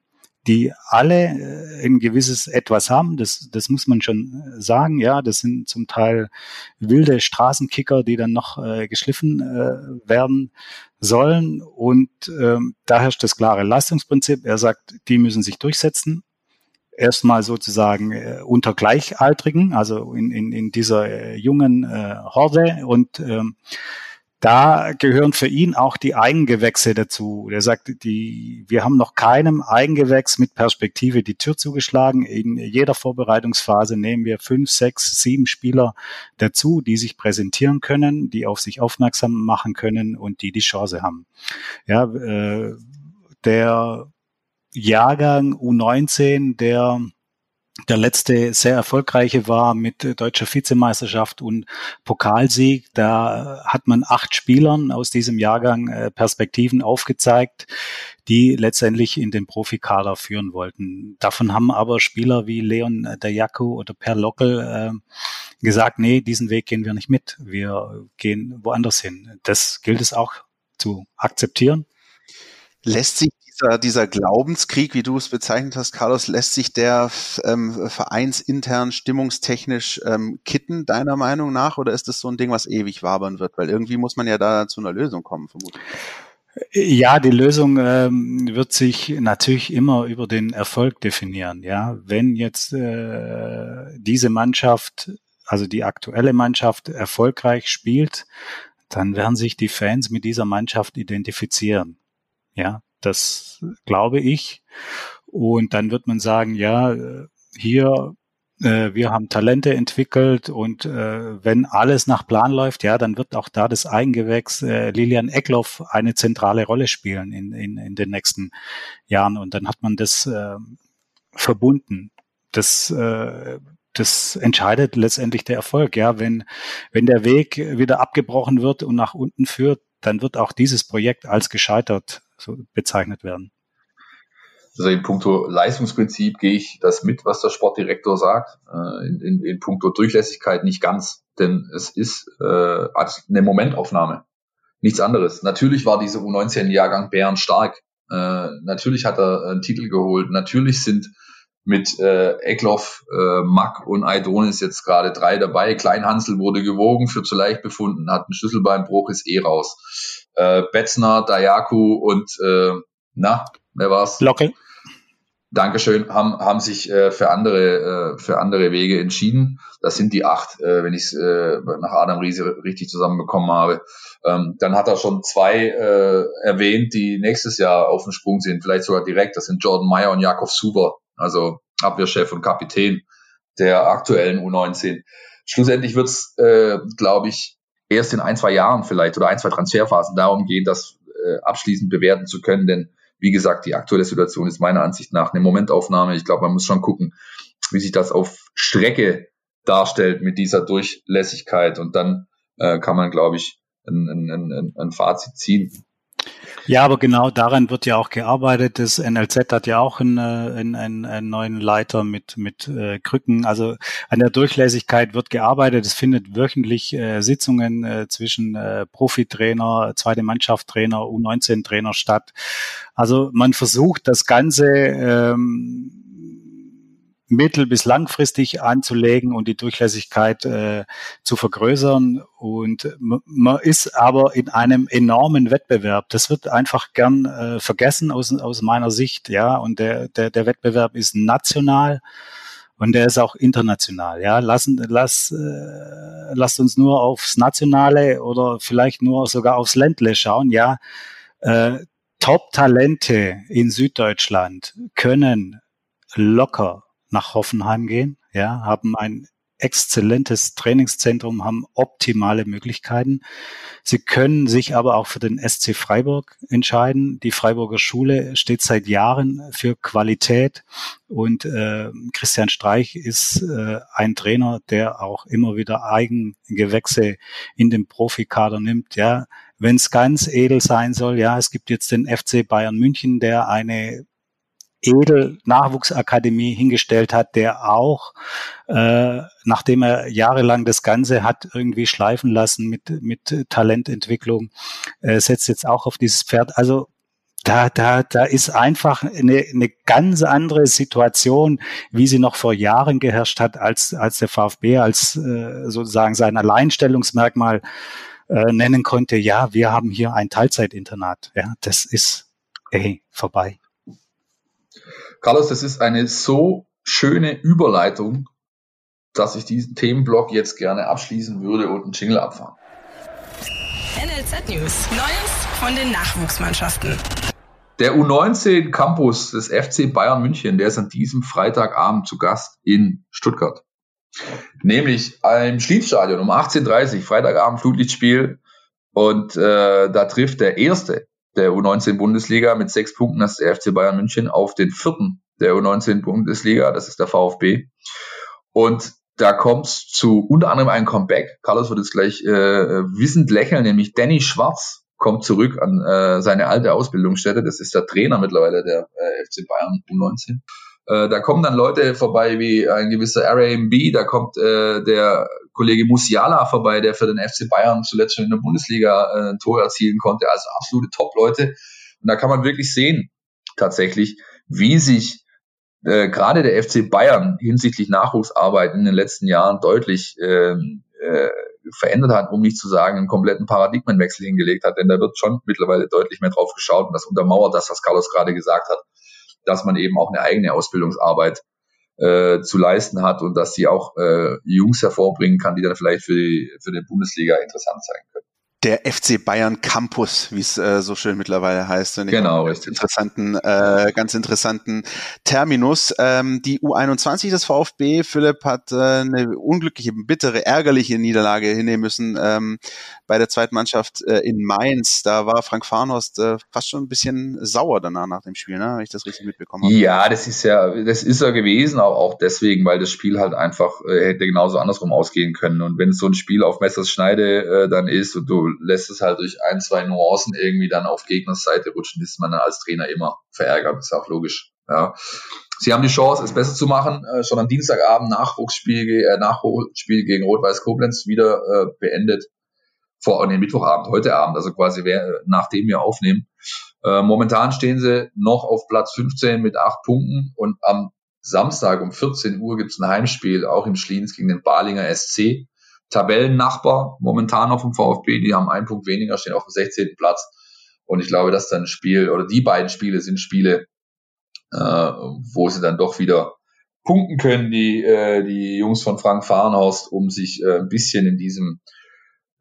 Speaker 4: die alle ein gewisses Etwas haben. Das, das muss man schon sagen. Ja, das sind zum Teil wilde Straßenkicker, die dann noch äh, geschliffen äh, werden sollen. Und ähm, da herrscht das klare Leistungsprinzip. Er sagt, die müssen sich durchsetzen erstmal sozusagen äh, unter Gleichaltrigen, also in, in, in dieser äh, jungen äh, Horde und ähm, da gehören für ihn auch die Eigengewächse dazu. Der sagt, die, wir haben noch keinem Eigengewächs mit Perspektive die Tür zugeschlagen. In jeder Vorbereitungsphase nehmen wir fünf, sechs, sieben Spieler dazu, die sich präsentieren können, die auf sich aufmerksam machen können und die die Chance haben. Ja, äh, der Jahrgang U19, der der letzte sehr erfolgreiche war mit deutscher Vizemeisterschaft und Pokalsieg. Da hat man acht Spielern aus diesem Jahrgang äh, Perspektiven aufgezeigt, die letztendlich in den Profikader führen wollten. Davon haben aber Spieler wie Leon Dayaku oder Per Lockel äh, gesagt, nee, diesen Weg gehen wir nicht mit. Wir gehen woanders hin. Das gilt es auch zu akzeptieren.
Speaker 2: Lässt sich dieser, dieser Glaubenskrieg, wie du es bezeichnet hast, Carlos, lässt sich der ähm, vereinsintern stimmungstechnisch ähm, kitten, deiner Meinung nach? Oder ist das so ein Ding, was ewig wabern wird? Weil irgendwie muss man ja da zu einer Lösung kommen, vermutlich.
Speaker 4: Ja, die Lösung ähm, wird sich natürlich immer über den Erfolg definieren. Ja, wenn jetzt äh, diese Mannschaft, also die aktuelle Mannschaft, erfolgreich spielt, dann werden sich die Fans mit dieser Mannschaft identifizieren. Ja, das glaube ich. Und dann wird man sagen, ja, hier, äh, wir haben Talente entwickelt und äh, wenn alles nach Plan läuft, ja, dann wird auch da das Eigengewächs äh, Lilian Eckloff eine zentrale Rolle spielen in, in, in den nächsten Jahren. Und dann hat man das äh, verbunden. Das äh, das entscheidet letztendlich der Erfolg. Ja, wenn, wenn der Weg wieder abgebrochen wird und nach unten führt, dann wird auch dieses Projekt als gescheitert so bezeichnet werden.
Speaker 3: Also in puncto Leistungsprinzip gehe ich das mit, was der Sportdirektor sagt. Äh, in, in, in puncto Durchlässigkeit nicht ganz, denn es ist äh, eine Momentaufnahme. Nichts anderes. Natürlich war dieser U19-Jahrgang Bären stark. Äh, natürlich hat er einen Titel geholt. Natürlich sind mit äh, Eckloff, äh, Mack und Aidonis jetzt gerade drei dabei. Kleinhansel wurde gewogen, für zu leicht befunden, hat einen Schlüsselbeinbruch, ist eh raus. Äh, Betzner, Dayaku und äh, na, wer war's?
Speaker 4: Locke.
Speaker 3: Dankeschön, haben, haben sich äh, für andere äh, für andere Wege entschieden. Das sind die acht, äh, wenn ich es äh, nach Adam Riese richtig zusammenbekommen habe. Ähm, dann hat er schon zwei äh, erwähnt, die nächstes Jahr auf dem Sprung sind, vielleicht sogar direkt. Das sind Jordan Meyer und Jakob Suber also Abwehrchef und Kapitän der aktuellen U19. Schlussendlich wird es, äh, glaube ich, erst in ein, zwei Jahren vielleicht oder ein, zwei Transferphasen darum gehen, das äh, abschließend bewerten zu können. Denn wie gesagt, die aktuelle Situation ist meiner Ansicht nach eine Momentaufnahme. Ich glaube, man muss schon gucken, wie sich das auf Strecke darstellt mit dieser Durchlässigkeit. Und dann äh, kann man, glaube ich, ein, ein, ein, ein Fazit ziehen.
Speaker 4: Ja, aber genau daran wird ja auch gearbeitet. Das NLZ hat ja auch einen, einen, einen, einen neuen Leiter mit, mit äh, Krücken. Also an der Durchlässigkeit wird gearbeitet. Es findet wöchentlich äh, Sitzungen äh, zwischen äh, Profitrainer, zweite Mannschaftstrainer, U19-Trainer statt. Also man versucht das Ganze ähm, mittel- bis langfristig anzulegen und die Durchlässigkeit äh, zu vergrößern. Und man ist aber in einem enormen Wettbewerb. Das wird einfach gern äh, vergessen aus, aus meiner Sicht. Ja, und der, der, der Wettbewerb ist national. Und der ist auch international. Ja, lassen, lass, äh, lasst uns nur aufs Nationale oder vielleicht nur sogar aufs Ländle schauen. Ja, äh, Top-Talente in Süddeutschland können locker nach Hoffenheim gehen, ja, haben ein exzellentes Trainingszentrum, haben optimale Möglichkeiten. Sie können sich aber auch für den SC Freiburg entscheiden. Die Freiburger Schule steht seit Jahren für Qualität und äh, Christian Streich ist äh, ein Trainer, der auch immer wieder Eigengewächse in den Profikader nimmt. Ja, wenn es ganz edel sein soll, ja, es gibt jetzt den FC Bayern München, der eine Edel-Nachwuchsakademie hingestellt hat, der auch, äh, nachdem er jahrelang das Ganze hat irgendwie schleifen lassen mit, mit Talententwicklung, äh, setzt jetzt auch auf dieses Pferd. Also da, da, da ist einfach eine, eine ganz andere Situation, wie sie noch vor Jahren geherrscht hat, als, als der VfB als äh, sozusagen sein Alleinstellungsmerkmal äh, nennen konnte. Ja, wir haben hier ein Teilzeitinternat. Ja, das ist ey, vorbei.
Speaker 3: Carlos, das ist eine so schöne Überleitung, dass ich diesen Themenblock jetzt gerne abschließen würde und einen Jingle abfahren.
Speaker 1: NLZ News. Neues von den Nachwuchsmannschaften.
Speaker 3: Der U19 Campus des FC Bayern München, der ist an diesem Freitagabend zu Gast in Stuttgart. Nämlich im Schließstadion um 18.30 Uhr, Freitagabend Flutlichtspiel. Und äh, da trifft der erste der U19 Bundesliga mit sechs Punkten das der FC Bayern München auf den vierten der U19-Bundesliga, das ist der VfB. Und da kommt zu unter anderem ein Comeback. Carlos wird jetzt gleich äh, wissend lächeln, nämlich Danny Schwarz kommt zurück an äh, seine alte Ausbildungsstätte. Das ist der Trainer mittlerweile der äh, FC Bayern U19. Äh, da kommen dann Leute vorbei wie ein gewisser RAMB, da kommt äh, der Kollege Musiala vorbei, der für den FC Bayern zuletzt schon in der Bundesliga äh, ein Tor erzielen konnte. Also absolute Top-Leute. Und da kann man wirklich sehen, tatsächlich, wie sich äh, gerade der FC Bayern hinsichtlich Nachwuchsarbeit in den letzten Jahren deutlich ähm, äh, verändert hat, um nicht zu sagen, einen kompletten Paradigmenwechsel hingelegt hat, denn da wird schon mittlerweile deutlich mehr drauf geschaut und das untermauert das, was Carlos gerade gesagt hat, dass man eben auch eine eigene Ausbildungsarbeit äh, zu leisten hat und dass sie auch äh, Jungs hervorbringen kann, die dann vielleicht für die, für die Bundesliga interessant sein können
Speaker 2: der FC Bayern Campus, wie es äh, so schön mittlerweile heißt.
Speaker 3: Genau,
Speaker 2: ganz interessanten, äh, ganz interessanten Terminus. Ähm, die U21 des VfB, Philipp hat äh, eine unglückliche, bittere, ärgerliche Niederlage hinnehmen müssen ähm, bei der zweiten Mannschaft äh, in Mainz. Da war Frank Farnhorst äh, fast schon ein bisschen sauer danach nach dem Spiel, ne? Wenn ich das richtig mitbekommen habe.
Speaker 3: Ja, das ist ja, das ist er gewesen, auch, auch deswegen, weil das Spiel halt einfach äh, hätte genauso andersrum ausgehen können. Und wenn so ein Spiel auf Messers Schneide äh, dann ist und du lässt es halt durch ein, zwei Nuancen irgendwie dann auf Gegners Seite rutschen, ist man als Trainer immer verärgert. Ist auch logisch. Ja. Sie haben die Chance, es besser zu machen. Äh, schon am Dienstagabend Nachwuchsspiel, äh, Nachholspiel gegen Rot-Weiß Koblenz wieder äh, beendet. Vor den Mittwochabend, heute Abend, also quasi wer, nachdem wir aufnehmen. Äh, momentan stehen sie noch auf Platz 15 mit acht Punkten und am Samstag um 14 Uhr gibt es ein Heimspiel, auch im Schliens gegen den Balinger SC. Tabellennachbar momentan auf dem VfB, die haben einen Punkt weniger, stehen auf dem 16. Platz. Und ich glaube, dass dann Spiel oder die beiden Spiele sind Spiele, äh, wo sie dann doch wieder punkten können, die, äh, die Jungs von Frank Fahrenhorst, um sich äh, ein bisschen in diesem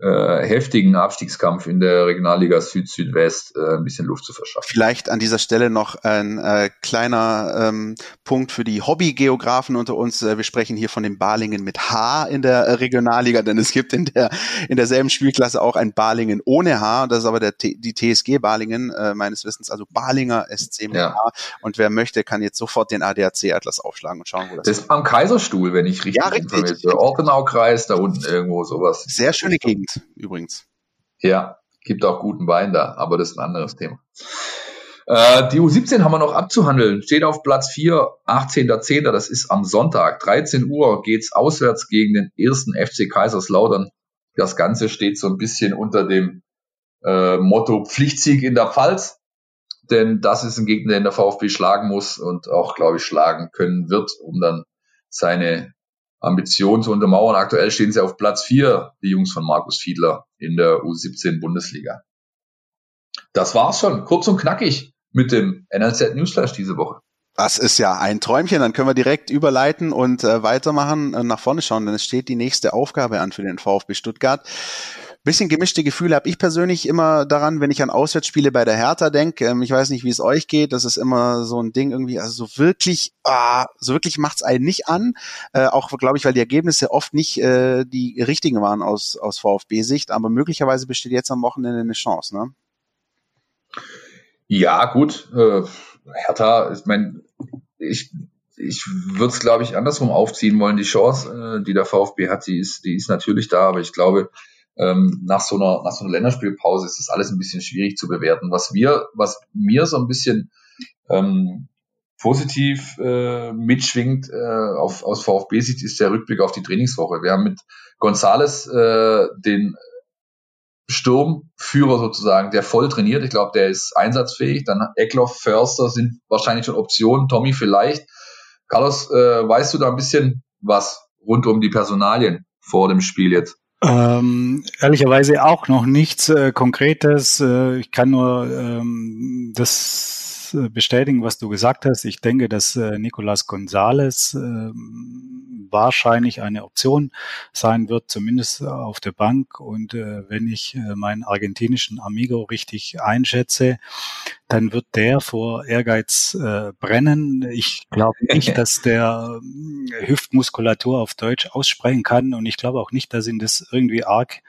Speaker 3: äh, heftigen Abstiegskampf in der Regionalliga Süd-Südwest äh, ein bisschen Luft zu verschaffen.
Speaker 2: Vielleicht an dieser Stelle noch ein äh, kleiner ähm, Punkt für die Hobbygeografen unter uns. Äh, wir sprechen hier von den Balingen mit H in der äh, Regionalliga, denn es gibt in der in derselben Spielklasse auch ein Balingen ohne H. Das ist aber der die TSG Balingen äh, meines Wissens, also Balinger SC mit ja. H. Und wer möchte, kann jetzt sofort den ADAC Atlas aufschlagen und schauen, wo das,
Speaker 3: das ist. Das ist am Kaiserstuhl, wenn ich richtig ja, richtig. Ortenau-Kreis, da unten irgendwo sowas.
Speaker 2: Sehr schöne Gegend übrigens.
Speaker 3: Ja, gibt auch guten Wein da, aber das ist ein anderes Thema. Äh, die U17 haben wir noch abzuhandeln. Steht auf Platz 4, 18.10. Das ist am Sonntag. 13 Uhr geht's auswärts gegen den ersten FC Kaiserslautern. Das Ganze steht so ein bisschen unter dem äh, Motto Pflichtsieg in der Pfalz. Denn das ist ein Gegner, den der VfB schlagen muss und auch, glaube ich, schlagen können wird, um dann seine Ambitionen zu untermauern. Aktuell stehen sie auf Platz 4, die Jungs von Markus Fiedler in der U17 Bundesliga. Das war's schon, kurz und knackig mit dem NLZ Newsflash diese Woche.
Speaker 2: Das ist ja ein Träumchen. Dann können wir direkt überleiten und äh, weitermachen, äh, nach vorne schauen, denn es steht die nächste Aufgabe an für den VfB Stuttgart bisschen gemischte Gefühle habe ich persönlich immer daran, wenn ich an Auswärtsspiele bei der Hertha denke. Ähm, ich weiß nicht, wie es euch geht. Das ist immer so ein Ding irgendwie, also so wirklich, ah, so wirklich macht's einen nicht an. Äh, auch, glaube ich, weil die Ergebnisse oft nicht äh, die richtigen waren aus, aus VfB-Sicht. Aber möglicherweise besteht jetzt am Wochenende eine Chance, ne?
Speaker 3: Ja, gut. Äh, Hertha, ich meine, ich, ich würde es, glaube ich, andersrum aufziehen wollen. Die Chance, äh, die der VfB hat, die ist, die ist natürlich da, aber ich glaube, ähm, nach so einer nach so einer Länderspielpause ist das alles ein bisschen schwierig zu bewerten. Was wir, was mir so ein bisschen ähm, positiv äh, mitschwingt äh, auf, aus VfB-Sicht ist der Rückblick auf die Trainingswoche. Wir haben mit Gonzales äh, den Sturmführer sozusagen, der voll trainiert. Ich glaube, der ist einsatzfähig. Dann Eckloff, Förster sind wahrscheinlich schon Optionen. Tommy vielleicht. Carlos, äh, weißt du da ein bisschen was rund um die Personalien vor dem Spiel jetzt?
Speaker 4: Ähm, ehrlicherweise auch noch nichts äh, Konkretes. Äh, ich kann nur ähm, das äh, bestätigen, was du gesagt hast. Ich denke, dass äh, Nicolas Gonzalez äh, wahrscheinlich eine Option sein wird, zumindest auf der Bank. Und äh, wenn ich äh, meinen argentinischen Amigo richtig einschätze, dann wird der vor Ehrgeiz äh, brennen. Ich glaube nicht, dass der äh, Hüftmuskulatur auf Deutsch aussprechen kann und ich glaube auch nicht, dass ihn das irgendwie arg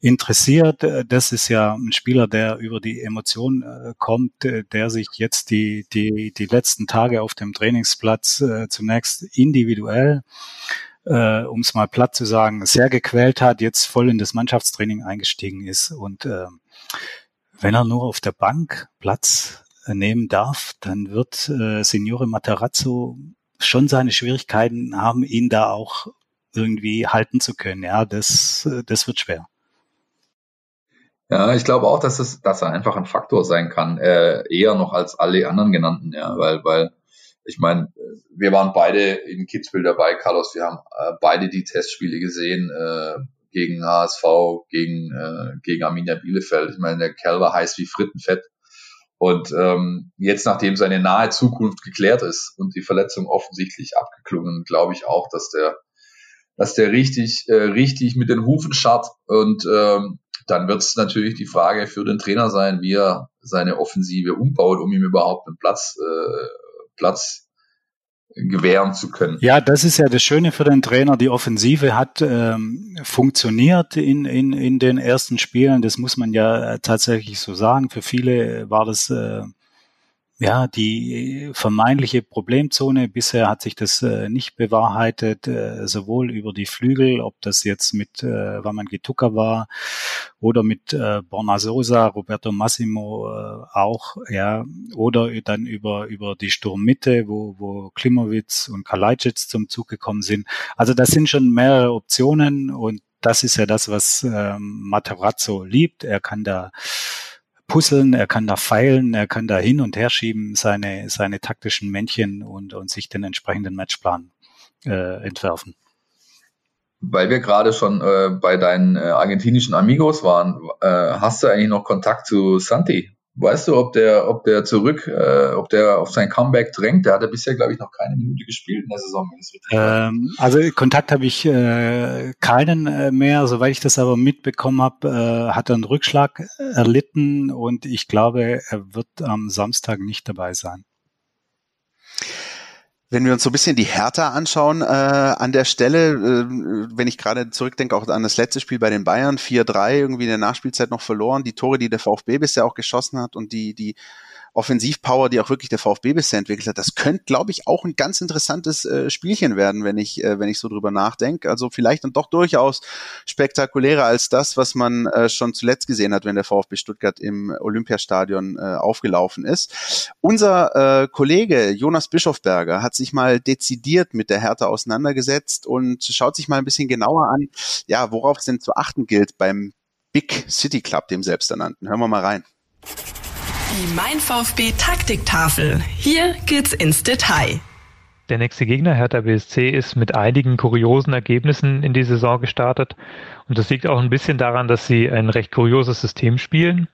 Speaker 4: interessiert. Das ist ja ein Spieler, der über die Emotion äh, kommt, der sich jetzt die, die, die letzten Tage auf dem Trainingsplatz äh, zunächst individuell, äh, um es mal platt zu sagen, sehr gequält hat, jetzt voll in das Mannschaftstraining eingestiegen ist. Und äh, wenn er nur auf der Bank Platz nehmen darf, dann wird äh, Signore Matarazzo schon seine Schwierigkeiten haben, ihn da auch irgendwie halten zu können. Ja, das, das wird schwer.
Speaker 3: Ja, ich glaube auch, dass es, dass er einfach ein Faktor sein kann, äh, eher noch als alle anderen genannten, ja, weil, weil ich meine, wir waren beide in Kitzbühel dabei, Carlos, wir haben äh, beide die Testspiele gesehen äh, gegen HSV, gegen äh, gegen Arminia Bielefeld. Ich meine, der Kerl war heiß wie Frittenfett. Und ähm, jetzt, nachdem seine nahe Zukunft geklärt ist und die Verletzung offensichtlich abgeklungen, glaube ich auch, dass der, dass der richtig, äh, richtig mit den Hufen scharrt. Und ähm, dann wird es natürlich die Frage für den Trainer sein, wie er seine Offensive umbaut, um ihm überhaupt einen Platz, äh, Platz gewähren zu können.
Speaker 4: Ja, das ist ja das Schöne für den Trainer. Die Offensive hat ähm, funktioniert in, in, in den ersten Spielen. Das muss man ja äh, tatsächlich so sagen. Für viele war das äh, ja, die vermeintliche Problemzone, bisher hat sich das äh, nicht bewahrheitet, äh, sowohl über die Flügel, ob das jetzt mit äh, Waman Gituka war oder mit äh, Borna Sosa, Roberto Massimo äh, auch, ja, oder dann über, über die Sturmmitte, wo, wo Klimowitz und Kalajdzic zum Zug gekommen sind. Also das sind schon mehrere Optionen und das ist ja das, was ähm, Materazzo liebt. Er kann da puzzeln, er kann da feilen, er kann da hin und her schieben, seine, seine taktischen Männchen und, und sich den entsprechenden Matchplan äh, entwerfen.
Speaker 3: Weil wir gerade schon äh, bei deinen äh, argentinischen Amigos waren, äh, hast du eigentlich noch Kontakt zu Santi? Weißt du, ob der, ob der zurück, äh, ob der auf sein Comeback drängt? Der hat ja bisher, glaube ich, noch keine Minute gespielt in der Saison.
Speaker 4: Ähm, also Kontakt habe ich äh, keinen äh, mehr. Soweit ich das aber mitbekommen habe, äh, hat er einen Rückschlag erlitten und ich glaube, er wird am Samstag nicht dabei sein.
Speaker 2: Wenn wir uns so ein bisschen die Hertha anschauen äh, an der Stelle, äh, wenn ich gerade zurückdenke, auch an das letzte Spiel bei den Bayern, 4-3 irgendwie in der Nachspielzeit noch verloren, die Tore, die der VfB bisher auch geschossen hat und die, die Offensivpower, die auch wirklich der VfB bisher entwickelt hat, das könnte, glaube ich, auch ein ganz interessantes äh, Spielchen werden, wenn ich, äh, wenn ich so drüber nachdenke. Also vielleicht dann doch durchaus spektakulärer als das, was man äh, schon zuletzt gesehen hat, wenn der VfB Stuttgart im Olympiastadion äh, aufgelaufen ist. Unser äh, Kollege Jonas Bischofberger hat sich mal dezidiert mit der Härte auseinandergesetzt und schaut sich mal ein bisschen genauer an, ja, worauf es denn zu achten gilt beim Big City Club, dem selbsternannten. Hören wir mal rein.
Speaker 1: Die Mein VfB Taktiktafel. Hier geht's ins Detail.
Speaker 6: Der nächste Gegner, Hertha BSC, ist mit einigen kuriosen Ergebnissen in die Saison gestartet. Und das liegt auch ein bisschen daran, dass sie ein recht kurioses System spielen.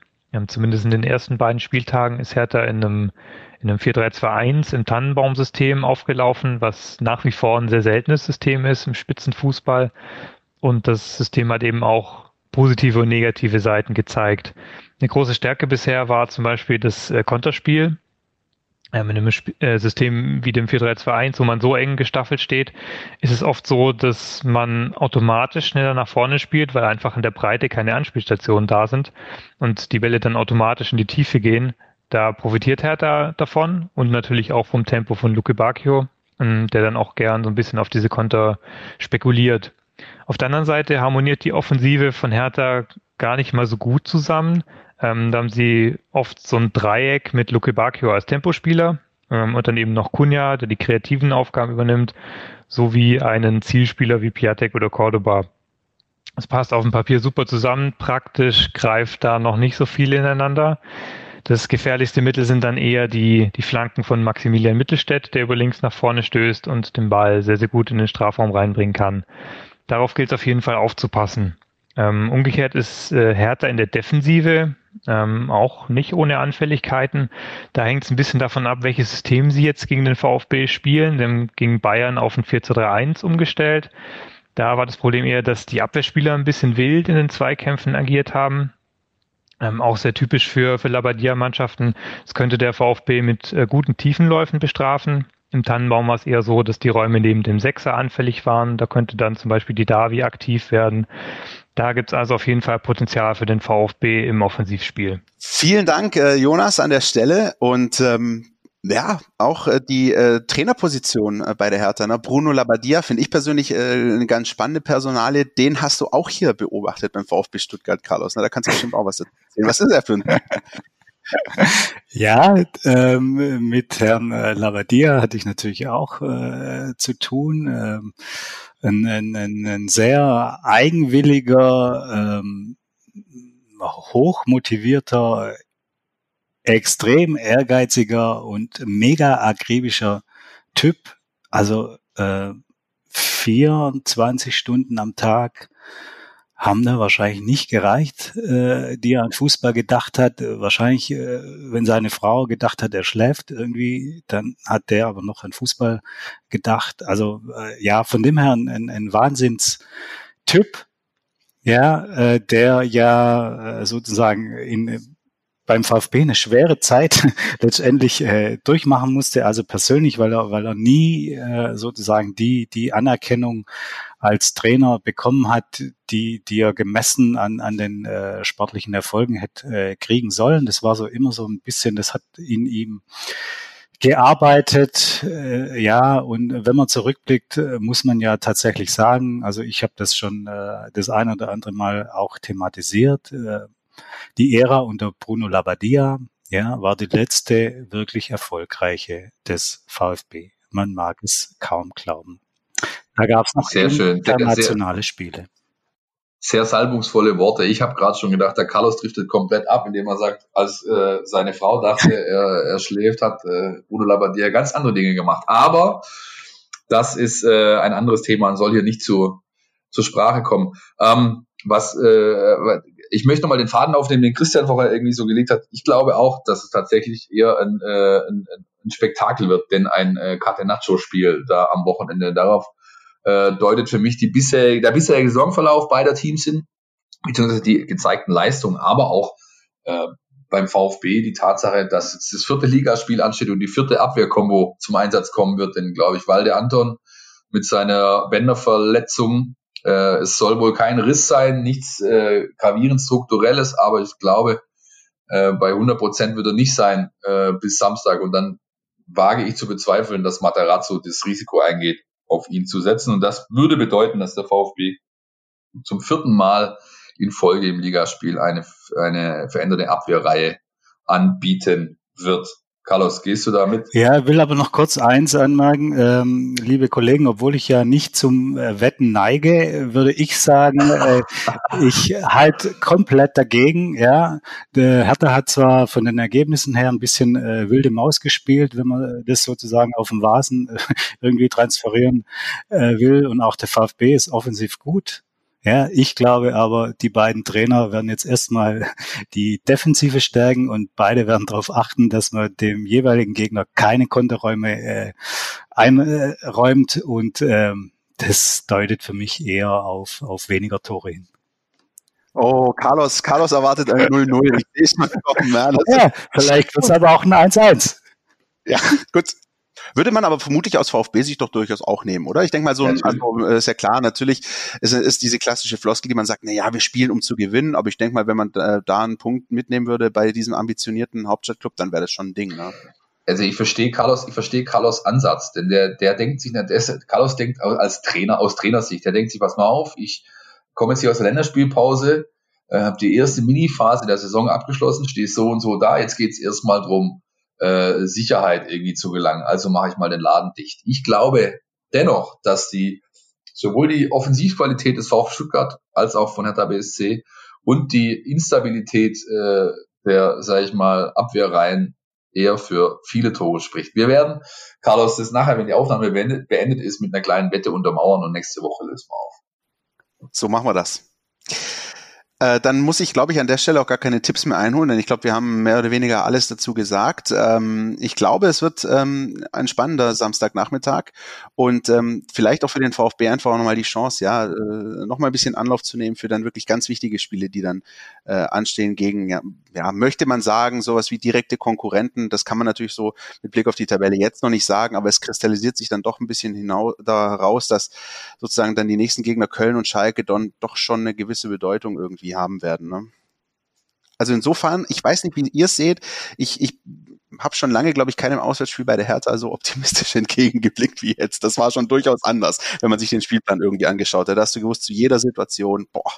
Speaker 6: Zumindest in den ersten beiden Spieltagen ist Hertha in einem, in einem 4-3-2-1 im Tannenbaumsystem aufgelaufen, was nach wie vor ein sehr seltenes System ist im Spitzenfußball. Und das System hat eben auch positive und negative Seiten gezeigt. Eine große Stärke bisher war zum Beispiel das äh, Konterspiel. Ähm, in einem Sp äh, System wie dem 4-3-2-1, wo man so eng gestaffelt steht, ist es oft so, dass man automatisch schneller nach vorne spielt, weil einfach in der Breite keine Anspielstationen da sind und die Bälle dann automatisch in die Tiefe gehen. Da profitiert Hertha davon und natürlich auch vom Tempo von Luke Bacchio, ähm, der dann auch gern so ein bisschen auf diese Konter spekuliert. Auf der anderen Seite harmoniert die Offensive von Hertha gar nicht mal so gut zusammen. Ähm, da haben sie oft so ein Dreieck mit Luke Bacchio als Tempospieler ähm, und dann eben noch Kunja, der die kreativen Aufgaben übernimmt, sowie einen Zielspieler wie Piatek oder Cordoba. Es passt auf dem Papier super zusammen, praktisch greift da noch nicht so viel ineinander. Das gefährlichste Mittel sind dann eher die, die Flanken von Maximilian Mittelstädt, der über links nach vorne stößt und den Ball sehr, sehr gut in den Strafraum reinbringen kann. Darauf gilt es auf jeden Fall aufzupassen. Ähm, umgekehrt ist äh, Hertha in der Defensive ähm, auch nicht ohne Anfälligkeiten. Da hängt es ein bisschen davon ab, welches System sie jetzt gegen den VfB spielen. Denn gegen Bayern auf ein 4-2-3-1 umgestellt. Da war das Problem eher, dass die Abwehrspieler ein bisschen wild in den Zweikämpfen agiert haben. Ähm, auch sehr typisch für, für Labadia-Mannschaften. Das könnte der VfB mit äh, guten Tiefenläufen bestrafen. Im Tannenbaum war es eher so, dass die Räume neben dem Sechser anfällig waren. Da könnte dann zum Beispiel die Davi aktiv werden. Da gibt es also auf jeden Fall Potenzial für den VfB im Offensivspiel.
Speaker 2: Vielen Dank, äh, Jonas, an der Stelle. Und ähm, ja, auch äh, die äh, Trainerposition äh, bei der Hertha. Ne? Bruno Labbadia finde ich persönlich äh, eine ganz spannende Personalie. Den hast du auch hier beobachtet beim VfB Stuttgart, Carlos. Ne? Da kannst du bestimmt auch was erzählen. Was ist er für ein
Speaker 4: Ja, ähm, mit Herrn äh, Lavadia hatte ich natürlich auch äh, zu tun. Ähm, ein, ein, ein sehr eigenwilliger, ähm, hochmotivierter, extrem ehrgeiziger und mega akribischer Typ. Also äh, 24 Stunden am Tag haben da wahrscheinlich nicht gereicht, äh, die er an Fußball gedacht hat. Wahrscheinlich, äh, wenn seine Frau gedacht hat, er schläft irgendwie, dann hat der aber noch an Fußball gedacht. Also äh, ja, von dem her ein, ein, ein Wahnsinnstyp, ja, äh, der ja äh, sozusagen in beim VfB eine schwere Zeit letztendlich äh, durchmachen musste, also persönlich, weil er, weil er nie äh, sozusagen die, die Anerkennung als Trainer bekommen hat, die, die er gemessen an, an den äh, sportlichen Erfolgen hätte äh, kriegen sollen. Das war so immer so ein bisschen, das hat in ihm gearbeitet, äh, ja, und wenn man zurückblickt, äh, muss man ja tatsächlich sagen, also ich habe das schon äh, das ein oder andere Mal auch thematisiert, äh, die Ära unter Bruno Labbadia, ja, war die letzte wirklich erfolgreiche des VfB. Man mag es kaum glauben. Da gab es noch
Speaker 3: sehr
Speaker 4: internationale Spiele.
Speaker 3: Sehr salbungsvolle Worte. Ich habe gerade schon gedacht, der Carlos driftet komplett ab, indem er sagt, als äh, seine Frau dachte, er, er schläft, hat äh, Bruno Labbadia ganz andere Dinge gemacht. Aber das ist äh, ein anderes Thema und soll hier nicht zu, zur Sprache kommen. Ähm, was äh, ich möchte nochmal den Faden aufnehmen, den Christian vorher irgendwie so gelegt hat. Ich glaube auch, dass es tatsächlich eher ein, äh, ein, ein Spektakel wird, denn ein äh, Catenaccio-Spiel da am Wochenende. Darauf äh, deutet für mich die bisher, der bisherige Saisonverlauf beider Teams hin, beziehungsweise die gezeigten Leistungen, aber auch äh, beim VfB die Tatsache, dass jetzt das vierte Ligaspiel ansteht und die vierte Abwehrkombo zum Einsatz kommen wird, denn glaube ich, Walde Anton mit seiner Bänderverletzung äh, es soll wohl kein Riss sein, nichts äh, gravierend strukturelles, aber ich glaube, äh, bei 100 Prozent wird er nicht sein äh, bis Samstag. Und dann wage ich zu bezweifeln, dass Materazzo das Risiko eingeht, auf ihn zu setzen. Und das würde bedeuten, dass der VfB zum vierten Mal in Folge im Ligaspiel eine, eine veränderte Abwehrreihe anbieten wird. Carlos, gehst du damit?
Speaker 4: Ja, will aber noch kurz eins anmerken, ähm, liebe Kollegen, obwohl ich ja nicht zum äh, Wetten neige, würde ich sagen, äh, ich halt komplett dagegen. Ja, der Hertha hat zwar von den Ergebnissen her ein bisschen äh, wilde Maus gespielt, wenn man das sozusagen auf dem Vasen äh, irgendwie transferieren äh, will, und auch der VfB ist offensiv gut. Ja, ich glaube aber, die beiden Trainer werden jetzt erstmal die Defensive stärken und beide werden darauf achten, dass man dem jeweiligen Gegner keine Konterräume äh, einräumt und ähm, das deutet für mich eher auf, auf weniger Tore hin.
Speaker 2: Oh, Carlos, Carlos erwartet ein 0-0. Ich sehe
Speaker 4: schon Ja, vielleicht wird es aber auch ein 1-1.
Speaker 2: Ja, gut. Würde man aber vermutlich aus VfB-Sicht doch durchaus auch nehmen, oder? Ich denke mal so, ja, also, äh, ist ja klar, natürlich ist, ist diese klassische Floskel, die man sagt, na ja, wir spielen, um zu gewinnen, aber ich denke mal, wenn man da, da einen Punkt mitnehmen würde bei diesem ambitionierten Hauptstadtclub, dann wäre das schon ein Ding, ne?
Speaker 3: Also ich verstehe Carlos, ich verstehe Carlos Ansatz, denn der, der denkt sich, der ist, Carlos denkt als Trainer, aus Trainersicht, der denkt sich, pass mal auf, ich komme jetzt hier aus der Länderspielpause, äh, habe die erste Mini-Phase der Saison abgeschlossen, stehe so und so da, jetzt geht's erstmal drum, äh, Sicherheit irgendwie zu gelangen. Also mache ich mal den Laden dicht. Ich glaube dennoch, dass die sowohl die Offensivqualität des VfB Stuttgart als auch von Hertha BSC und die Instabilität äh, der, sage ich mal, Abwehrreihen eher für viele Tore spricht. Wir werden, Carlos, das nachher, wenn die Aufnahme beendet, beendet ist, mit einer kleinen Wette untermauern und nächste Woche lösen wir auf.
Speaker 2: So machen wir das. Äh, dann muss ich, glaube ich, an der Stelle auch gar keine Tipps mehr einholen, denn ich glaube, wir haben mehr oder weniger alles dazu gesagt. Ähm, ich glaube, es wird ähm, ein spannender Samstagnachmittag und ähm, vielleicht auch für den VfB einfach auch nochmal die Chance, ja, äh, nochmal ein bisschen Anlauf zu nehmen für dann wirklich ganz wichtige Spiele, die dann äh, anstehen gegen, ja, ja, möchte man sagen, sowas wie direkte Konkurrenten. Das kann man natürlich so mit Blick auf die Tabelle jetzt noch nicht sagen, aber es kristallisiert sich dann doch ein bisschen hinaus daraus, dass sozusagen dann die nächsten Gegner Köln und Schalke dann doch schon eine gewisse Bedeutung irgendwie haben werden. Ne? Also insofern, ich weiß nicht, wie ihr es seht. Ich, ich habe schon lange, glaube ich, keinem Auswärtsspiel bei der Hertha so optimistisch entgegengeblickt wie jetzt. Das war schon durchaus anders, wenn man sich den Spielplan irgendwie angeschaut hat. Da hast du gewusst, zu jeder Situation, boah,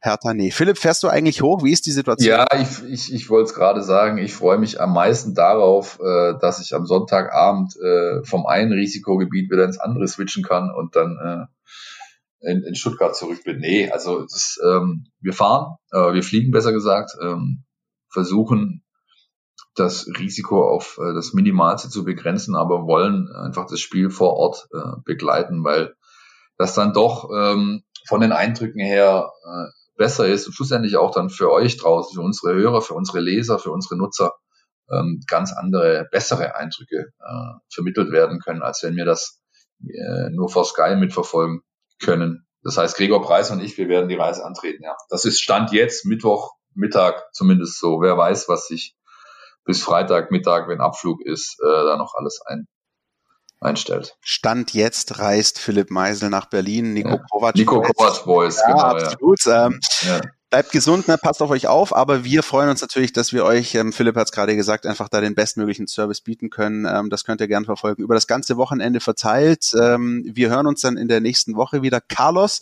Speaker 2: Hertha, nee. Philipp, fährst du eigentlich hoch? Wie ist die Situation?
Speaker 3: Ja, ich, ich, ich wollte es gerade sagen. Ich freue mich am meisten darauf, äh, dass ich am Sonntagabend äh, vom einen Risikogebiet wieder ins andere switchen kann und dann äh, in, in Stuttgart zurück bin. Nee, also ist, ähm, wir fahren, äh, wir fliegen besser gesagt, ähm, versuchen das Risiko auf äh, das Minimalste zu begrenzen, aber wollen einfach das Spiel vor Ort äh, begleiten, weil das dann doch ähm, von den Eindrücken her äh, besser ist und schlussendlich auch dann für euch draußen, für unsere Hörer, für unsere Leser, für unsere Nutzer ähm, ganz andere, bessere Eindrücke äh, vermittelt werden können, als wenn wir das äh, nur vor Sky mitverfolgen können. Das heißt, Gregor Preis und ich, wir werden die Reise antreten. Ja, das ist Stand jetzt Mittwoch Mittag zumindest so. Wer weiß, was sich bis Freitag Mittag, wenn Abflug ist, äh, da noch alles ein einstellt.
Speaker 2: Stand jetzt reist Philipp Meisel nach Berlin, Nico ja. Kovac.
Speaker 3: Nico Kovac Boys,
Speaker 2: ja, genau. Absolut. Ja. Ähm, ja. Bleibt gesund, ne? passt auf euch auf, aber wir freuen uns natürlich, dass wir euch, ähm, Philipp hat es gerade gesagt, einfach da den bestmöglichen Service bieten können. Ähm, das könnt ihr gerne verfolgen. Über das ganze Wochenende verteilt. Ähm, wir hören uns dann in der nächsten Woche wieder. Carlos,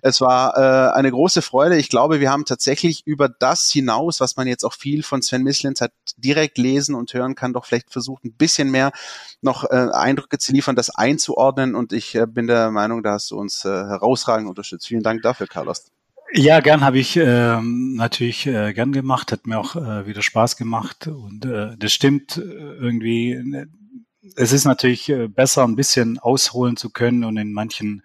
Speaker 2: es war äh, eine große Freude. Ich glaube, wir haben tatsächlich über das hinaus, was man jetzt auch viel von Sven Mislins hat, direkt lesen und hören kann, doch vielleicht versucht, ein bisschen mehr noch äh, Eindrücke zu liefern, das einzuordnen. Und ich äh, bin der Meinung, da hast du uns äh, herausragend unterstützt. Vielen Dank dafür, Carlos.
Speaker 4: Ja, gern habe ich ähm, natürlich äh, gern gemacht, hat mir auch äh, wieder Spaß gemacht und äh, das stimmt äh, irgendwie. Ne, es ist natürlich äh, besser, ein bisschen ausholen zu können und in manchen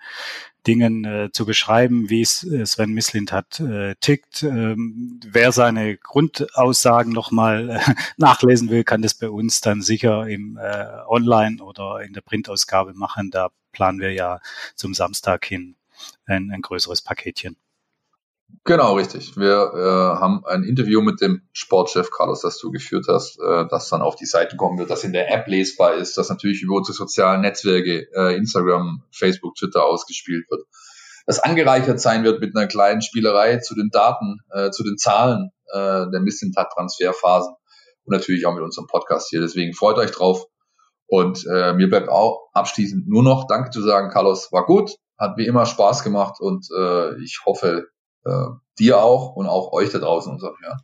Speaker 4: Dingen äh, zu beschreiben, wie es äh, Sven Mislint hat, äh, tickt. Ähm, wer seine Grundaussagen nochmal äh, nachlesen will, kann das bei uns dann sicher im äh, Online oder in der Printausgabe machen. Da planen wir ja zum Samstag hin ein, ein größeres Paketchen.
Speaker 3: Genau, richtig. Wir äh, haben ein Interview mit dem Sportchef Carlos, das du geführt hast, äh, das dann auf die Seite kommen wird, das in der App lesbar ist, das natürlich über unsere sozialen Netzwerke, äh, Instagram, Facebook, Twitter ausgespielt wird. Das angereichert sein wird mit einer kleinen Spielerei zu den Daten, äh, zu den Zahlen äh, der Missintat-Transferphasen und natürlich auch mit unserem Podcast hier. Deswegen freut euch drauf. Und äh, mir bleibt auch abschließend nur noch Danke zu sagen, Carlos, war gut, hat wie immer Spaß gemacht und äh, ich hoffe, äh, dir auch und auch euch da draußen unseren Hörern.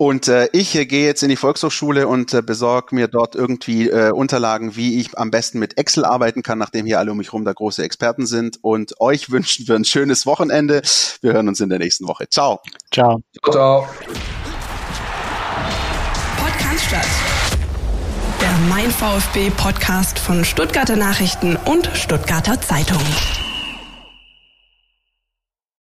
Speaker 2: Und äh, ich äh, gehe jetzt in die Volkshochschule und äh, besorge mir dort irgendwie äh, Unterlagen, wie ich am besten mit Excel arbeiten kann, nachdem hier alle um mich rum da große Experten sind. Und euch wünschen wir ein schönes Wochenende. Wir hören uns in der nächsten Woche. Ciao.
Speaker 4: Ciao.
Speaker 3: Ciao, ciao.
Speaker 1: Podcast Der Mein VfB Podcast von Stuttgarter Nachrichten und Stuttgarter Zeitung.